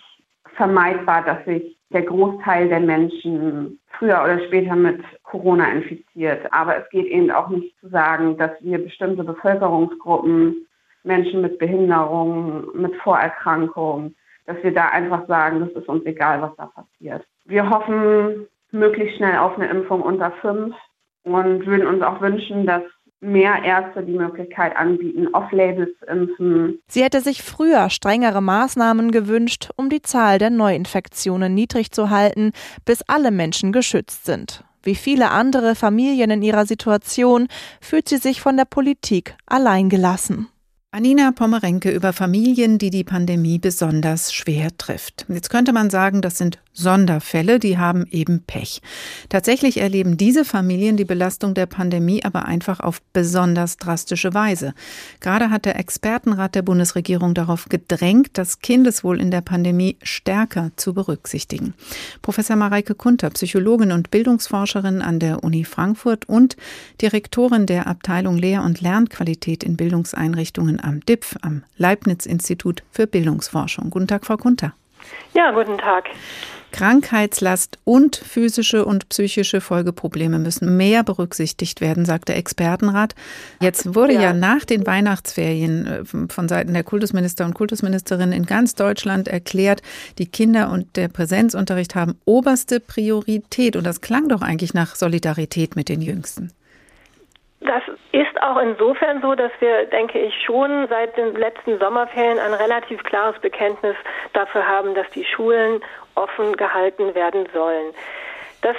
vermeidbar, dass sich der Großteil der Menschen früher oder später mit Corona infiziert. Aber es geht eben auch nicht zu sagen, dass wir bestimmte Bevölkerungsgruppen, Menschen mit Behinderungen, mit Vorerkrankungen, dass wir da einfach sagen, das ist uns egal, was da passiert. Wir hoffen möglichst schnell auf eine Impfung unter fünf und würden uns auch wünschen, dass mehr Ärzte die Möglichkeit anbieten, off-label zu impfen. Sie hätte sich früher strengere Maßnahmen gewünscht, um die Zahl der Neuinfektionen niedrig zu halten, bis alle Menschen geschützt sind. Wie viele andere Familien in ihrer Situation fühlt sie sich von der Politik alleingelassen. Anina Pommerenke über Familien, die die Pandemie besonders schwer trifft. Jetzt könnte man sagen, das sind Sonderfälle, die haben eben Pech. Tatsächlich erleben diese Familien die Belastung der Pandemie aber einfach auf besonders drastische Weise. Gerade hat der Expertenrat der Bundesregierung darauf gedrängt, das Kindeswohl in der Pandemie stärker zu berücksichtigen. Professor Mareike Kunter, Psychologin und Bildungsforscherin an der Uni Frankfurt und Direktorin der Abteilung Lehr- und Lernqualität in Bildungseinrichtungen am DIPF, am Leibniz-Institut für Bildungsforschung. Guten Tag, Frau Kunter. Ja, guten Tag. Krankheitslast und physische und psychische Folgeprobleme müssen mehr berücksichtigt werden, sagt der Expertenrat. Jetzt wurde ja, ja nach den Weihnachtsferien äh, von Seiten der Kultusminister und Kultusministerinnen in ganz Deutschland erklärt, die Kinder und der Präsenzunterricht haben oberste Priorität. Und das klang doch eigentlich nach Solidarität mit den Jüngsten. Das ist auch insofern so, dass wir, denke ich, schon seit den letzten Sommerferien ein relativ klares Bekenntnis dafür haben, dass die Schulen offen gehalten werden sollen. Das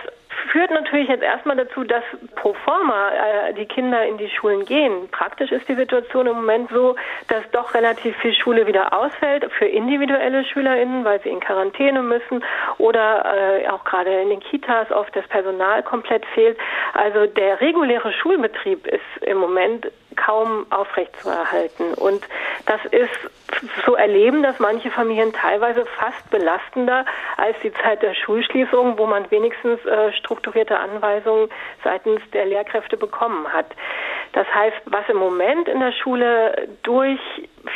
führt natürlich jetzt erstmal dazu, dass pro forma äh, die Kinder in die Schulen gehen. Praktisch ist die Situation im Moment so, dass doch relativ viel Schule wieder ausfällt für individuelle SchülerInnen, weil sie in Quarantäne müssen oder äh, auch gerade in den Kitas oft das Personal komplett fehlt. Also der reguläre Schulbetrieb ist im Moment kaum aufrechtzuerhalten. Und das ist zu erleben, dass manche Familien teilweise fast belastender als die Zeit der Schulschließung, wo man wenigstens äh, strukturierte Anweisungen seitens der Lehrkräfte bekommen hat. Das heißt, was im Moment in der Schule durch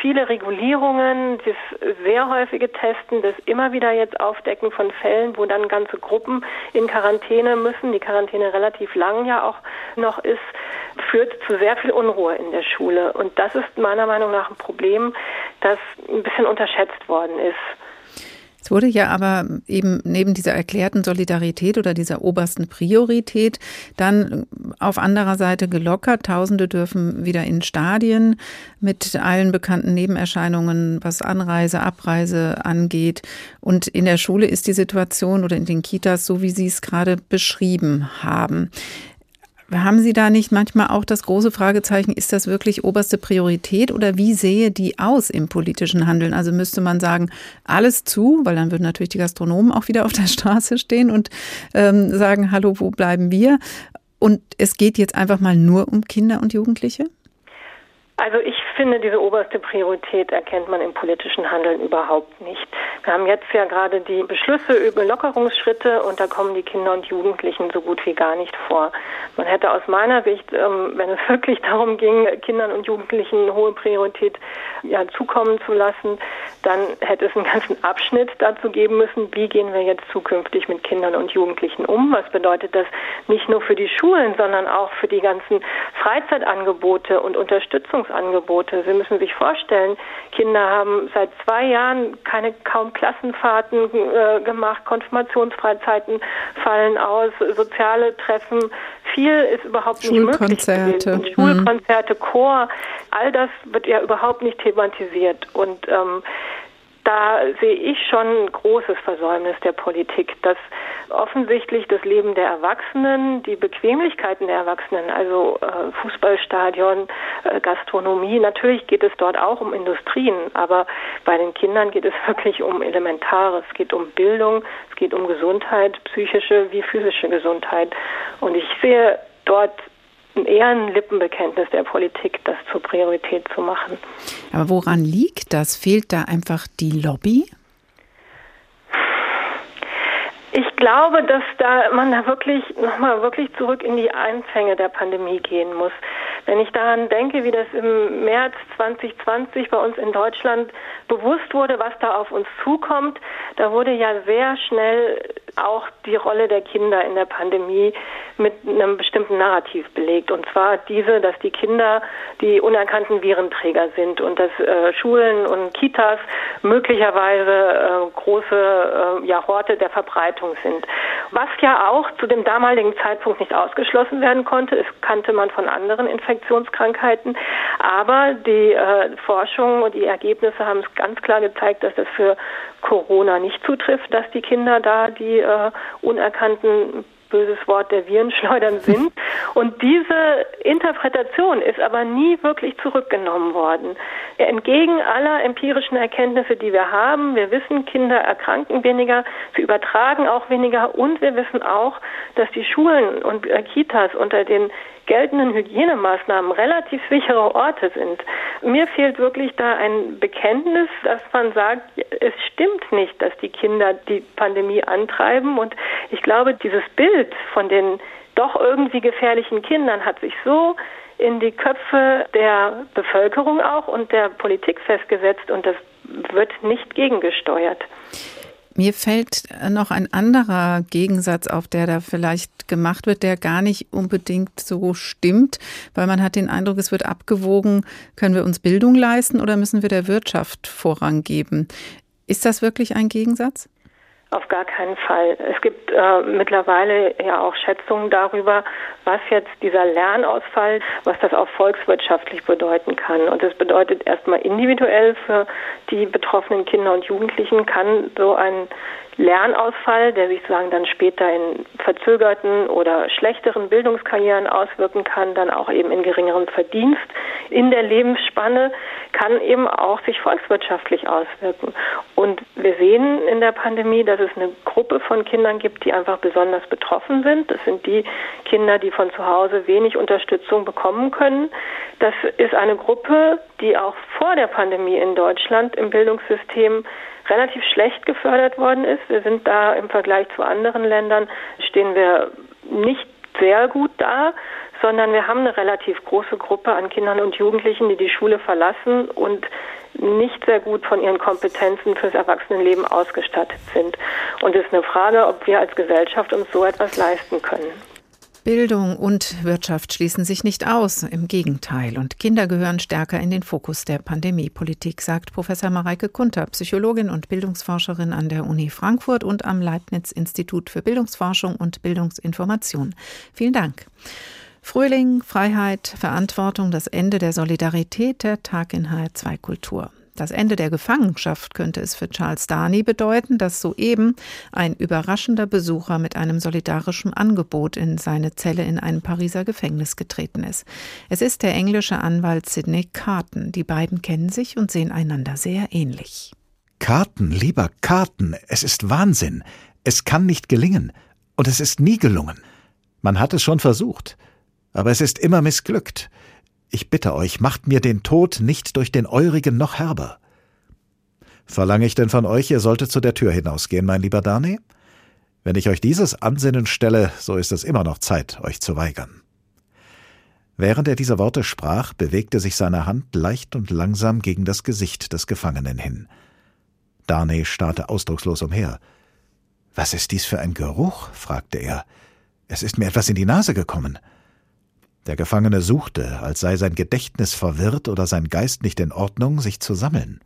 viele Regulierungen, das sehr häufige Testen, das immer wieder jetzt Aufdecken von Fällen, wo dann ganze Gruppen in Quarantäne müssen, die Quarantäne relativ lang ja auch noch ist, führt zu sehr viel Unruhe in der Schule. Und das ist meiner Meinung nach ein Problem, das ein bisschen unterschätzt worden ist. Es wurde ja aber eben neben dieser erklärten Solidarität oder dieser obersten Priorität dann auf anderer Seite gelockert. Tausende dürfen wieder in Stadien mit allen bekannten Nebenerscheinungen, was Anreise, Abreise angeht. Und in der Schule ist die Situation oder in den Kitas so, wie Sie es gerade beschrieben haben. Haben Sie da nicht manchmal auch das große Fragezeichen, ist das wirklich oberste Priorität oder wie sehe die aus im politischen Handeln? Also müsste man sagen, alles zu, weil dann würden natürlich die Gastronomen auch wieder auf der Straße stehen und ähm, sagen, hallo, wo bleiben wir? Und es geht jetzt einfach mal nur um Kinder und Jugendliche? Also ich finde, diese oberste Priorität erkennt man im politischen Handeln überhaupt nicht. Wir haben jetzt ja gerade die Beschlüsse über Lockerungsschritte und da kommen die Kinder und Jugendlichen so gut wie gar nicht vor. Man hätte aus meiner Sicht, ähm, wenn es wirklich darum ging, Kindern und Jugendlichen hohe Priorität ja, zukommen zu lassen, dann hätte es einen ganzen Abschnitt dazu geben müssen, wie gehen wir jetzt zukünftig mit Kindern und Jugendlichen um? Was bedeutet das nicht nur für die Schulen, sondern auch für die ganzen Freizeitangebote und Unterstützungsangebote? Sie müssen sich vorstellen, Kinder haben seit zwei Jahren keine kaum Klassenfahrten äh, gemacht, Konfirmationsfreizeiten fallen aus, soziale Treffen, viel ist überhaupt nicht möglich gewesen. Mhm. Schulkonzerte, Chor, all das wird ja überhaupt nicht thematisiert und ähm, da sehe ich schon ein großes Versäumnis der Politik, dass offensichtlich das Leben der Erwachsenen, die Bequemlichkeiten der Erwachsenen, also äh, Fußballstadion, äh, Gastronomie, natürlich geht es dort auch um Industrien, aber bei den Kindern geht es wirklich um Elementares. Es geht um Bildung, es geht um Gesundheit, psychische wie physische Gesundheit. Und ich sehe dort eher ein Lippenbekenntnis der Politik, das zur Priorität zu machen. Aber woran liegt das? Fehlt da einfach die Lobby? Ich glaube, dass da man da wirklich nochmal wirklich zurück in die Anfänge der Pandemie gehen muss. Wenn ich daran denke, wie das im März 2020 bei uns in Deutschland bewusst wurde, was da auf uns zukommt, da wurde ja sehr schnell auch die Rolle der Kinder in der Pandemie mit einem bestimmten Narrativ belegt. Und zwar diese, dass die Kinder die unerkannten Virenträger sind und dass äh, Schulen und Kitas möglicherweise äh, große äh, ja, Horte der Verbreitung sind. Was ja auch zu dem damaligen Zeitpunkt nicht ausgeschlossen werden konnte, es kannte man von anderen Infektionskrankheiten. Aber die äh, Forschung und die Ergebnisse haben es ganz klar gezeigt, dass das für Corona nicht zutrifft, dass die Kinder da die äh, unerkannten böses Wort der Virenschleudern sind. Und diese Interpretation ist aber nie wirklich zurückgenommen worden. Entgegen aller empirischen Erkenntnisse, die wir haben, wir wissen, Kinder erkranken weniger, sie übertragen auch weniger und wir wissen auch, dass die Schulen und Kitas unter den geltenden Hygienemaßnahmen relativ sichere Orte sind. Mir fehlt wirklich da ein Bekenntnis, dass man sagt, es stimmt nicht, dass die Kinder die Pandemie antreiben. Und ich glaube, dieses Bild von den doch irgendwie gefährlichen Kindern hat sich so in die Köpfe der Bevölkerung auch und der Politik festgesetzt und das wird nicht gegengesteuert. Mir fällt noch ein anderer Gegensatz auf, der da vielleicht gemacht wird, der gar nicht unbedingt so stimmt, weil man hat den Eindruck, es wird abgewogen, können wir uns Bildung leisten oder müssen wir der Wirtschaft Vorrang geben? Ist das wirklich ein Gegensatz? Auf gar keinen Fall. Es gibt äh, mittlerweile ja auch Schätzungen darüber, was jetzt dieser Lernausfall, was das auch volkswirtschaftlich bedeuten kann. Und das bedeutet erstmal individuell für die betroffenen Kinder und Jugendlichen kann so ein Lernausfall, der sich sagen dann später in verzögerten oder schlechteren Bildungskarrieren auswirken kann, dann auch eben in geringerem Verdienst in der Lebensspanne, kann eben auch sich volkswirtschaftlich auswirken. Und wir sehen in der Pandemie, dass es eine Gruppe von Kindern gibt, die einfach besonders betroffen sind. Das sind die Kinder, die von zu Hause wenig Unterstützung bekommen können. Das ist eine Gruppe, die auch vor der Pandemie in Deutschland im Bildungssystem relativ schlecht gefördert worden ist. Wir sind da im Vergleich zu anderen Ländern, stehen wir nicht sehr gut da, sondern wir haben eine relativ große Gruppe an Kindern und Jugendlichen, die die Schule verlassen und nicht sehr gut von ihren Kompetenzen fürs Erwachsenenleben ausgestattet sind. Und es ist eine Frage, ob wir als Gesellschaft uns so etwas leisten können. Bildung und Wirtschaft schließen sich nicht aus, im Gegenteil. Und Kinder gehören stärker in den Fokus der Pandemiepolitik, sagt Professor Mareike Kunter, Psychologin und Bildungsforscherin an der Uni Frankfurt und am Leibniz-Institut für Bildungsforschung und Bildungsinformation. Vielen Dank. Frühling, Freiheit, Verantwortung, das Ende der Solidarität, der Tag in HR2 Kultur. Das Ende der Gefangenschaft könnte es für Charles Darney bedeuten, dass soeben ein überraschender Besucher mit einem solidarischen Angebot in seine Zelle in einem Pariser Gefängnis getreten ist. Es ist der englische Anwalt Sidney Carton. Die beiden kennen sich und sehen einander sehr ähnlich. Karten, lieber Karten, es ist Wahnsinn. Es kann nicht gelingen. Und es ist nie gelungen. Man hat es schon versucht. Aber es ist immer missglückt. Ich bitte euch, macht mir den Tod nicht durch den eurigen noch herber. Verlange ich denn von euch, ihr solltet zu der Tür hinausgehen, mein lieber Darnay? Wenn ich euch dieses Ansinnen stelle, so ist es immer noch Zeit, euch zu weigern. Während er diese Worte sprach, bewegte sich seine Hand leicht und langsam gegen das Gesicht des Gefangenen hin. Darnay starrte ausdruckslos umher. Was ist dies für ein Geruch? fragte er. Es ist mir etwas in die Nase gekommen. Der Gefangene suchte, als sei sein Gedächtnis verwirrt oder sein Geist nicht in Ordnung, sich zu sammeln.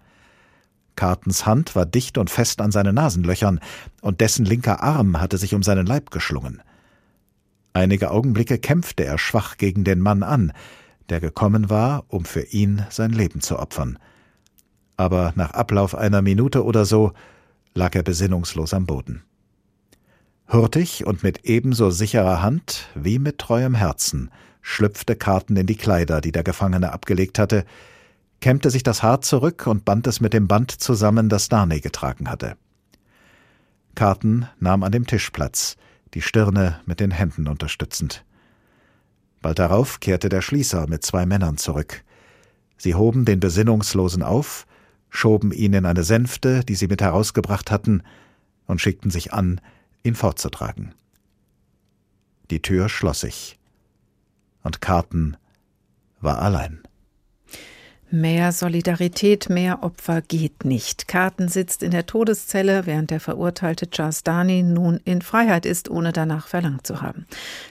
Cartens Hand war dicht und fest an seinen Nasenlöchern, und dessen linker Arm hatte sich um seinen Leib geschlungen. Einige Augenblicke kämpfte er schwach gegen den Mann an, der gekommen war, um für ihn sein Leben zu opfern. Aber nach Ablauf einer Minute oder so lag er besinnungslos am Boden. Hurtig und mit ebenso sicherer Hand wie mit treuem Herzen schlüpfte Karten in die Kleider, die der Gefangene abgelegt hatte, kämmte sich das Haar zurück und band es mit dem Band zusammen, das Darnay getragen hatte. Karten nahm an dem Tisch Platz, die Stirne mit den Händen unterstützend. Bald darauf kehrte der Schließer mit zwei Männern zurück. Sie hoben den Besinnungslosen auf, schoben ihn in eine Sänfte, die sie mit herausgebracht hatten, und schickten sich an, ihn fortzutragen. Die Tür schloss sich und Karten war allein. Mehr Solidarität, mehr Opfer geht nicht. Karten sitzt in der Todeszelle, während der verurteilte Charles Darney nun in Freiheit ist, ohne danach verlangt zu haben.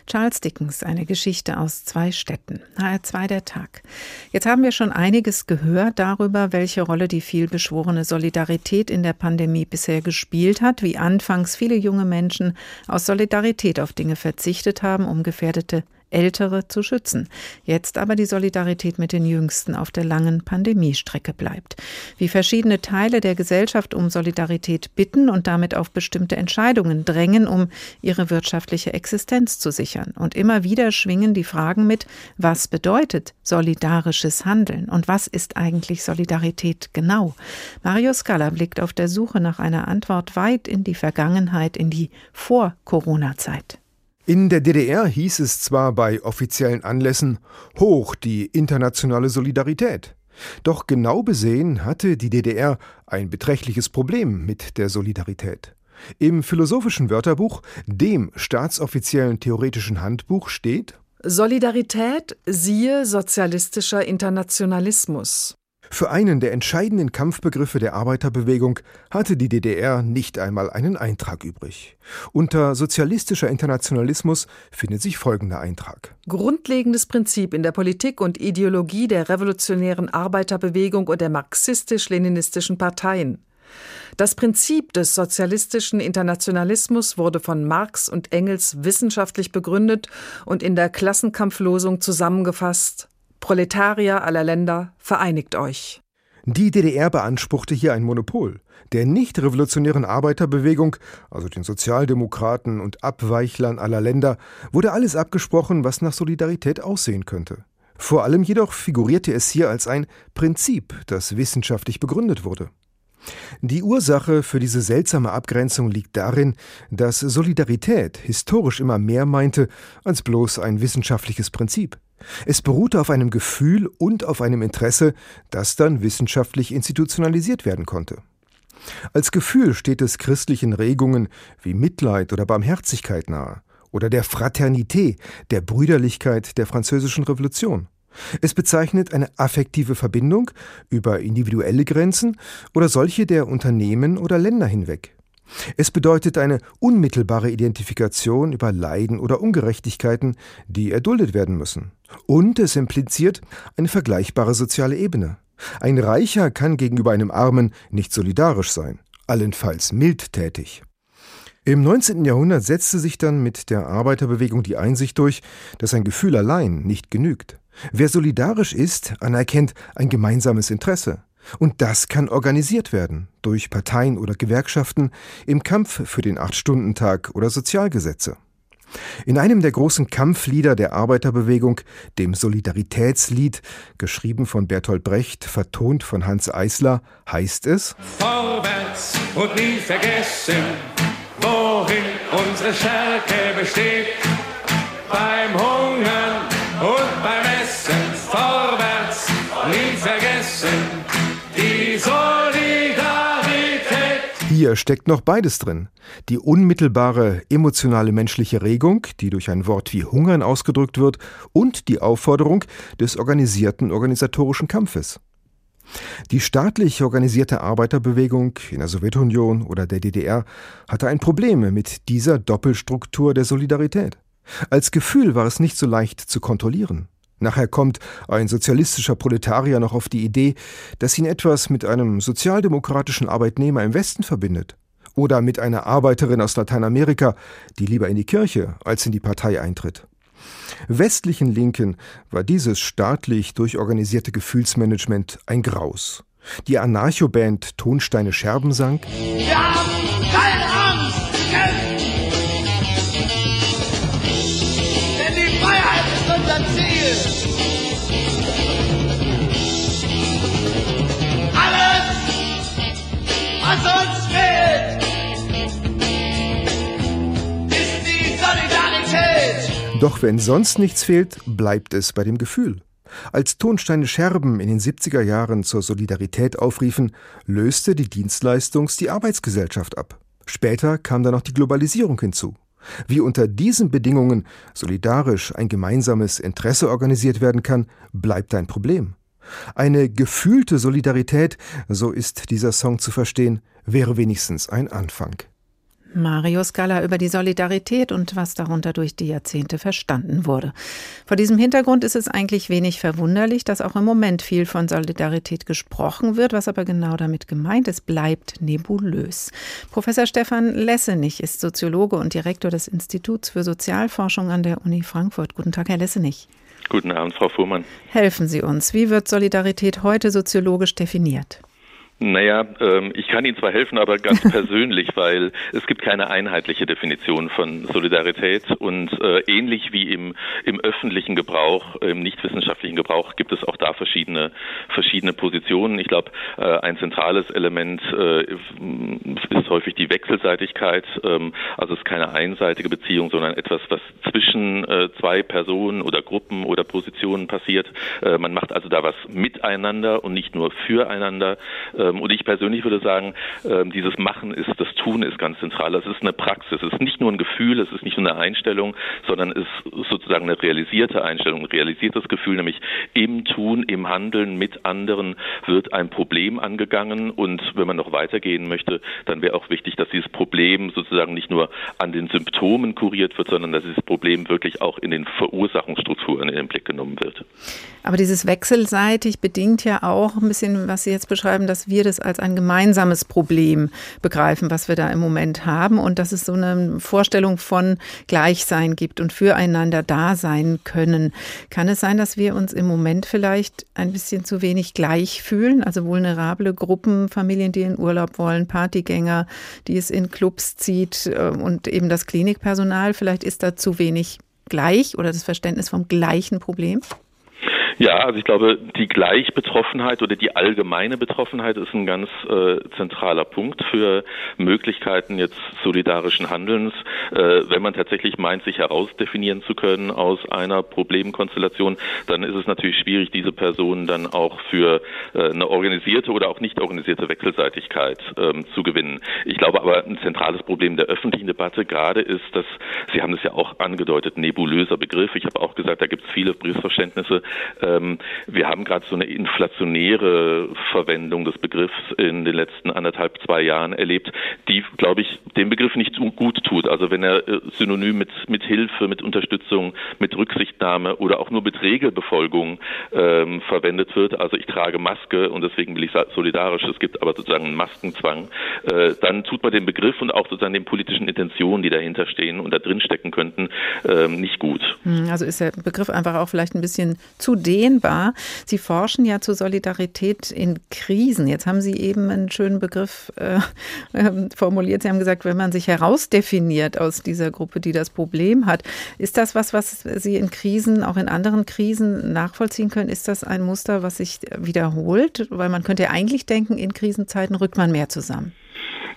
Charles Dickens, eine Geschichte aus zwei Städten. HR2 der Tag. Jetzt haben wir schon einiges gehört darüber, welche Rolle die vielbeschworene Solidarität in der Pandemie bisher gespielt hat, wie anfangs viele junge Menschen aus Solidarität auf Dinge verzichtet haben, um gefährdete Ältere zu schützen. Jetzt aber die Solidarität mit den Jüngsten auf der langen Pandemiestrecke bleibt. Wie verschiedene Teile der Gesellschaft um Solidarität bitten und damit auf bestimmte Entscheidungen drängen, um ihre wirtschaftliche Existenz zu sichern. Und immer wieder schwingen die Fragen mit, was bedeutet solidarisches Handeln und was ist eigentlich Solidarität genau? Mario Scala blickt auf der Suche nach einer Antwort weit in die Vergangenheit, in die Vor-Corona-Zeit. In der DDR hieß es zwar bei offiziellen Anlässen hoch die internationale Solidarität. Doch genau besehen hatte die DDR ein beträchtliches Problem mit der Solidarität. Im philosophischen Wörterbuch, dem staatsoffiziellen theoretischen Handbuch, steht Solidarität siehe sozialistischer Internationalismus. Für einen der entscheidenden Kampfbegriffe der Arbeiterbewegung hatte die DDR nicht einmal einen Eintrag übrig. Unter sozialistischer Internationalismus findet sich folgender Eintrag. Grundlegendes Prinzip in der Politik und Ideologie der revolutionären Arbeiterbewegung und der marxistisch-leninistischen Parteien. Das Prinzip des sozialistischen Internationalismus wurde von Marx und Engels wissenschaftlich begründet und in der Klassenkampflosung zusammengefasst Proletarier aller Länder, vereinigt euch. Die DDR beanspruchte hier ein Monopol. Der nicht revolutionären Arbeiterbewegung, also den Sozialdemokraten und Abweichlern aller Länder, wurde alles abgesprochen, was nach Solidarität aussehen könnte. Vor allem jedoch figurierte es hier als ein Prinzip, das wissenschaftlich begründet wurde. Die Ursache für diese seltsame Abgrenzung liegt darin, dass Solidarität historisch immer mehr meinte als bloß ein wissenschaftliches Prinzip. Es beruhte auf einem Gefühl und auf einem Interesse, das dann wissenschaftlich institutionalisiert werden konnte. Als Gefühl steht es christlichen Regungen wie Mitleid oder Barmherzigkeit nahe oder der Fraternité, der Brüderlichkeit der französischen Revolution. Es bezeichnet eine affektive Verbindung über individuelle Grenzen oder solche der Unternehmen oder Länder hinweg. Es bedeutet eine unmittelbare Identifikation über Leiden oder Ungerechtigkeiten, die erduldet werden müssen. Und es impliziert eine vergleichbare soziale Ebene. Ein Reicher kann gegenüber einem Armen nicht solidarisch sein, allenfalls mildtätig. Im 19. Jahrhundert setzte sich dann mit der Arbeiterbewegung die Einsicht durch, dass ein Gefühl allein nicht genügt. Wer solidarisch ist, anerkennt ein gemeinsames Interesse. Und das kann organisiert werden durch Parteien oder Gewerkschaften im Kampf für den Acht-Stunden-Tag oder Sozialgesetze. In einem der großen Kampflieder der Arbeiterbewegung, dem Solidaritätslied, geschrieben von Bertolt Brecht, vertont von Hans Eisler, heißt es Vorwärts und nie vergessen, worin unsere Stärke besteht. Beim Hungern Hier steckt noch beides drin. Die unmittelbare emotionale menschliche Regung, die durch ein Wort wie Hungern ausgedrückt wird, und die Aufforderung des organisierten organisatorischen Kampfes. Die staatlich organisierte Arbeiterbewegung in der Sowjetunion oder der DDR hatte ein Problem mit dieser Doppelstruktur der Solidarität. Als Gefühl war es nicht so leicht zu kontrollieren. Nachher kommt ein sozialistischer Proletarier noch auf die Idee, dass ihn etwas mit einem sozialdemokratischen Arbeitnehmer im Westen verbindet. Oder mit einer Arbeiterin aus Lateinamerika, die lieber in die Kirche als in die Partei eintritt. Westlichen Linken war dieses staatlich durchorganisierte Gefühlsmanagement ein Graus. Die Anarcho-Band Tonsteine Scherben sang. Wir haben Doch wenn sonst nichts fehlt, bleibt es bei dem Gefühl. Als Tonsteine Scherben in den 70er Jahren zur Solidarität aufriefen, löste die Dienstleistungs die Arbeitsgesellschaft ab. Später kam dann noch die Globalisierung hinzu. Wie unter diesen Bedingungen solidarisch ein gemeinsames Interesse organisiert werden kann, bleibt ein Problem. Eine gefühlte Solidarität, so ist dieser Song zu verstehen, wäre wenigstens ein Anfang. Mario Scala über die Solidarität und was darunter durch die Jahrzehnte verstanden wurde. Vor diesem Hintergrund ist es eigentlich wenig verwunderlich, dass auch im Moment viel von Solidarität gesprochen wird. Was aber genau damit gemeint ist, bleibt nebulös. Professor Stefan Lessenich ist Soziologe und Direktor des Instituts für Sozialforschung an der Uni Frankfurt. Guten Tag, Herr Lessenich. Guten Abend, Frau Fuhrmann. Helfen Sie uns. Wie wird Solidarität heute soziologisch definiert? Naja, ähm, ich kann Ihnen zwar helfen, aber ganz persönlich, weil es gibt keine einheitliche Definition von Solidarität und äh, ähnlich wie im, im öffentlichen Gebrauch, im nichtwissenschaftlichen Gebrauch gibt es auch da verschiedene, verschiedene Positionen. Ich glaube, äh, ein zentrales Element äh, ist häufig die Wechselseitigkeit. Ähm, also es ist keine einseitige Beziehung, sondern etwas, was zwischen äh, zwei Personen oder Gruppen oder Positionen passiert. Äh, man macht also da was miteinander und nicht nur füreinander. Äh, und ich persönlich würde sagen, ähm, dieses Machen ist, das Tun ist ganz zentral. Es ist eine Praxis. Es ist nicht nur ein Gefühl, es ist nicht nur eine Einstellung, sondern es ist sozusagen eine realisierte Einstellung, ein realisiertes Gefühl, nämlich im Tun, im Handeln mit anderen wird ein Problem angegangen. Und wenn man noch weitergehen möchte, dann wäre auch wichtig, dass dieses Problem sozusagen nicht nur an den Symptomen kuriert wird, sondern dass dieses Problem wirklich auch in den Verursachungsstrukturen in den Blick genommen wird. Aber dieses wechselseitig bedingt ja auch ein bisschen, was Sie jetzt beschreiben, dass wir das als ein gemeinsames Problem begreifen, was wir da im Moment haben und dass es so eine Vorstellung von Gleichsein gibt und füreinander da sein können. Kann es sein, dass wir uns im Moment vielleicht ein bisschen zu wenig gleich fühlen? Also vulnerable Gruppen, Familien, die in Urlaub wollen, Partygänger, die es in Clubs zieht äh, und eben das Klinikpersonal. Vielleicht ist da zu wenig gleich oder das Verständnis vom gleichen Problem? Ja, also ich glaube, die Gleichbetroffenheit oder die allgemeine Betroffenheit ist ein ganz äh, zentraler Punkt für Möglichkeiten jetzt solidarischen Handelns. Äh, wenn man tatsächlich meint, sich herausdefinieren zu können aus einer Problemkonstellation, dann ist es natürlich schwierig, diese Personen dann auch für äh, eine organisierte oder auch nicht organisierte Wechselseitigkeit ähm, zu gewinnen. Ich glaube aber, ein zentrales Problem der öffentlichen Debatte gerade ist, dass, Sie haben es ja auch angedeutet, nebulöser Begriff. Ich habe auch gesagt, da gibt es viele Begriffsverständnisse. Äh, Ähm, wir haben gerade so eine inflationäre Verwendung des Begriffs in den letzten anderthalb, zwei Jahren erlebt, die, glaube ich, dem Begriff nicht gut tut. Also wenn er äh, synonym mit, mit Hilfe, mit Unterstützung, mit Rücksichtnahme oder auch nur mit Regelbefolgung ähm, verwendet wird, also ich trage Maske und deswegen will ich solidarisch, es gibt aber sozusagen einen Maskenzwang, äh, dann tut man den Begriff und auch sozusagen den politischen Intentionen, die dahinter stehen und da drin stecken könnten, ähm, nicht gut. Hm, also ist der Begriff einfach auch vielleicht ein bisschen zu dehnbar. Sie forschen ja zur Solidarität in Krisen. Jetzt haben Sie eben einen schönen Begriff äh, äh, formuliert. Sie haben gesagt, wenn man sich herausdefiniert aus dieser Gruppe, die das Problem hat, ist das was, was Sie in Krisen, auch in anderen Krisen nachvollziehen können? Ist das ein Muster, was sich wiederholt? Weil man könnte ja eigentlich denken, in Krisenzeiten rückt man mehr zusammen.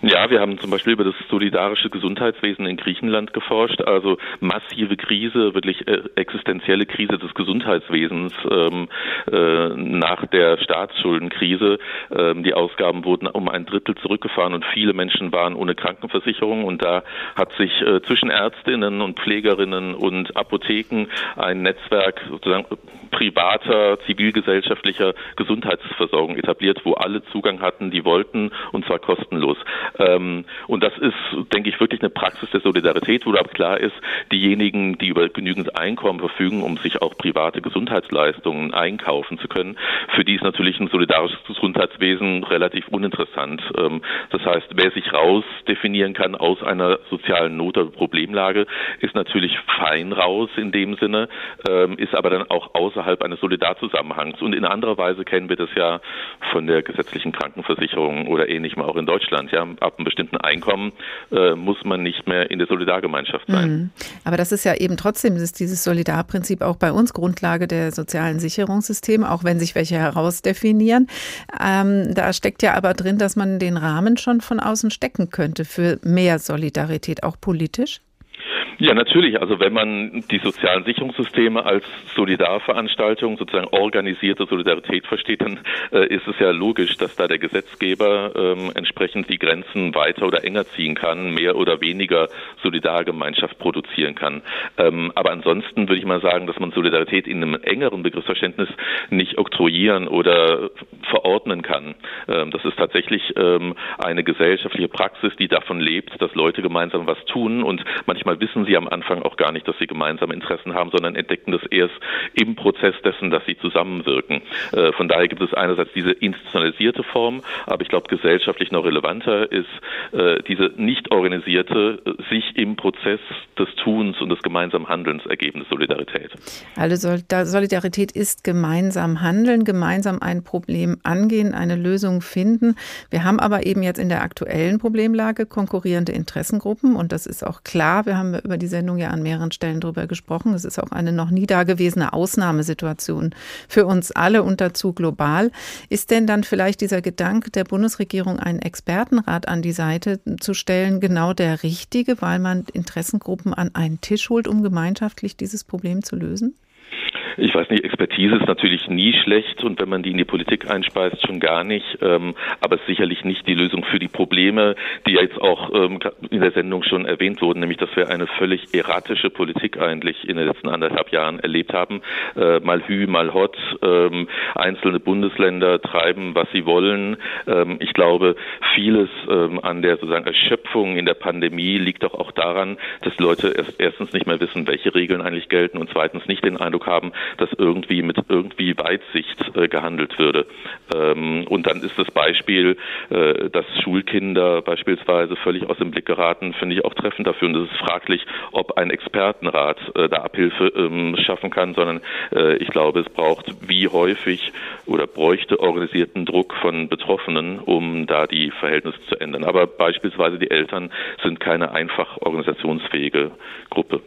Ja, wir haben zum Beispiel über das solidarische Gesundheitswesen in Griechenland geforscht. Also massive Krise, wirklich äh, existenzielle Krise des Gesundheitswesens ähm, äh, nach der Staatsschuldenkrise. Ähm, die Ausgaben wurden um ein Drittel zurückgefahren und viele Menschen waren ohne Krankenversicherung. Und da hat sich äh, zwischen Ärztinnen und Pflegerinnen und Apotheken ein Netzwerk sozusagen privater, zivilgesellschaftlicher Gesundheitsversorgung etabliert, wo alle Zugang hatten, die wollten, und zwar kostenlos. Ähm, und das ist, denke ich, wirklich eine Praxis der Solidarität, wo aber klar ist, diejenigen, die über genügend Einkommen verfügen, um sich auch private Gesundheitsleistungen einkaufen zu können, für die ist natürlich ein solidarisches Gesundheitswesen relativ uninteressant. Ähm, das heißt, wer sich raus definieren kann aus einer sozialen Not- oder Problemlage, ist natürlich fein raus in dem Sinne, ähm, ist aber dann auch außerhalb eines Solidarzusammenhangs. Und in anderer Weise kennen wir das ja von der gesetzlichen Krankenversicherung oder ähnlichem auch in Deutschland. Ja, ab einem bestimmten Einkommen äh, muss man nicht mehr in der Solidargemeinschaft sein. Mhm. Aber das ist ja eben trotzdem, ist dieses Solidarprinzip auch bei uns Grundlage der sozialen Sicherungssysteme, auch wenn sich welche herausdefinieren. Ähm, da steckt ja aber drin, dass man den Rahmen schon von außen stecken könnte für mehr Solidarität, auch politisch. Ja, natürlich. Also wenn man die sozialen Sicherungssysteme als Solidarveranstaltung, sozusagen organisierte Solidarität versteht, dann äh, ist es ja logisch, dass da der Gesetzgeber ähm, entsprechend die Grenzen weiter oder enger ziehen kann, mehr oder weniger Solidargemeinschaft produzieren kann. Ähm, aber ansonsten würde ich mal sagen, dass man Solidarität in einem engeren Begriffsverständnis nicht oktroyieren oder verordnen kann. Ähm, das ist tatsächlich ähm, eine gesellschaftliche Praxis, die davon lebt, dass Leute gemeinsam was tun und manchmal wissen sie am Anfang auch gar nicht, dass sie gemeinsame Interessen haben, sondern entdecken das erst im Prozess dessen, dass sie zusammenwirken. Äh, von daher gibt es einerseits diese institutionalisierte Form, aber ich glaube gesellschaftlich noch relevanter ist äh, diese nicht organisierte, äh, sich im Prozess des Tuns und des gemeinsamen Handelns ergebende Solidarität. Also Solidarität ist gemeinsam handeln, gemeinsam ein Problem angehen, eine Lösung finden. Wir haben aber eben jetzt in der aktuellen Problemlage konkurrierende Interessengruppen und das ist auch klar. Wir haben über die Sendung ja an mehreren Stellen drüber gesprochen. Es ist auch eine noch nie dagewesene Ausnahmesituation für uns alle und dazu global. Ist denn dann vielleicht dieser Gedanke der Bundesregierung, einen Expertenrat an die Seite zu stellen, genau der richtige, weil man Interessengruppen an einen Tisch holt, um gemeinschaftlich dieses Problem zu lösen? Ich weiß nicht, Expertise ist natürlich nie schlecht und wenn man die in die Politik einspeist, schon gar nicht. Ähm, aber es ist sicherlich nicht die Lösung für die Probleme, die jetzt auch ähm, in der Sendung schon erwähnt wurden, nämlich dass wir eine völlig erratische Politik eigentlich in den letzten anderthalb Jahren erlebt haben. Äh, mal Hü, mal Hot. Ähm, einzelne Bundesländer treiben, was sie wollen. Ähm, ich glaube, vieles ähm, an der sozusagen Erschöpfung in der Pandemie liegt doch auch daran, dass Leute erst, erstens nicht mehr wissen, welche Regeln eigentlich gelten und zweitens nicht den Eindruck haben, dass irgendwie mit irgendwie Weitsicht äh, gehandelt würde. Ähm, und dann ist das Beispiel, äh, dass Schulkinder beispielsweise völlig aus dem Blick geraten, finde ich auch treffend dafür. Und es ist fraglich, ob ein Expertenrat äh, da Abhilfe ähm, schaffen kann, sondern äh, ich glaube, es braucht wie häufig oder bräuchte organisierten Druck von Betroffenen, um da die Verhältnisse zu ändern. Aber beispielsweise die Eltern sind keine einfach organisationsfähige Gruppe.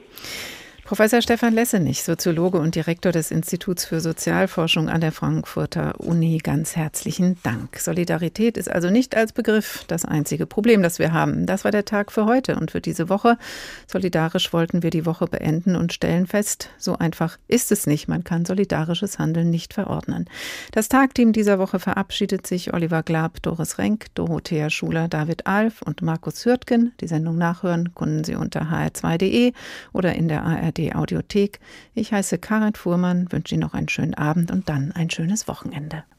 Professor Stefan Lessenich, Soziologe und Direktor des Instituts für Sozialforschung an der Frankfurter Uni, ganz herzlichen Dank. Solidarität ist also nicht als Begriff das einzige Problem, das wir haben. Das war der Tag für heute und für diese Woche. Solidarisch wollten wir die Woche beenden und stellen fest, so einfach ist es nicht. Man kann solidarisches Handeln nicht verordnen. Das Tagteam dieser Woche verabschiedet sich Oliver Glab, Doris Renk, Dorothea Schuler, David Alf und Markus Hürtgen. Die Sendung nachhören können Sie unter hr2.de oder in der ARD ARD Audiothek. Ich heiße Karin Fuhrmann, wünsche Ihnen noch einen schönen Abend und dann ein schönes Wochenende.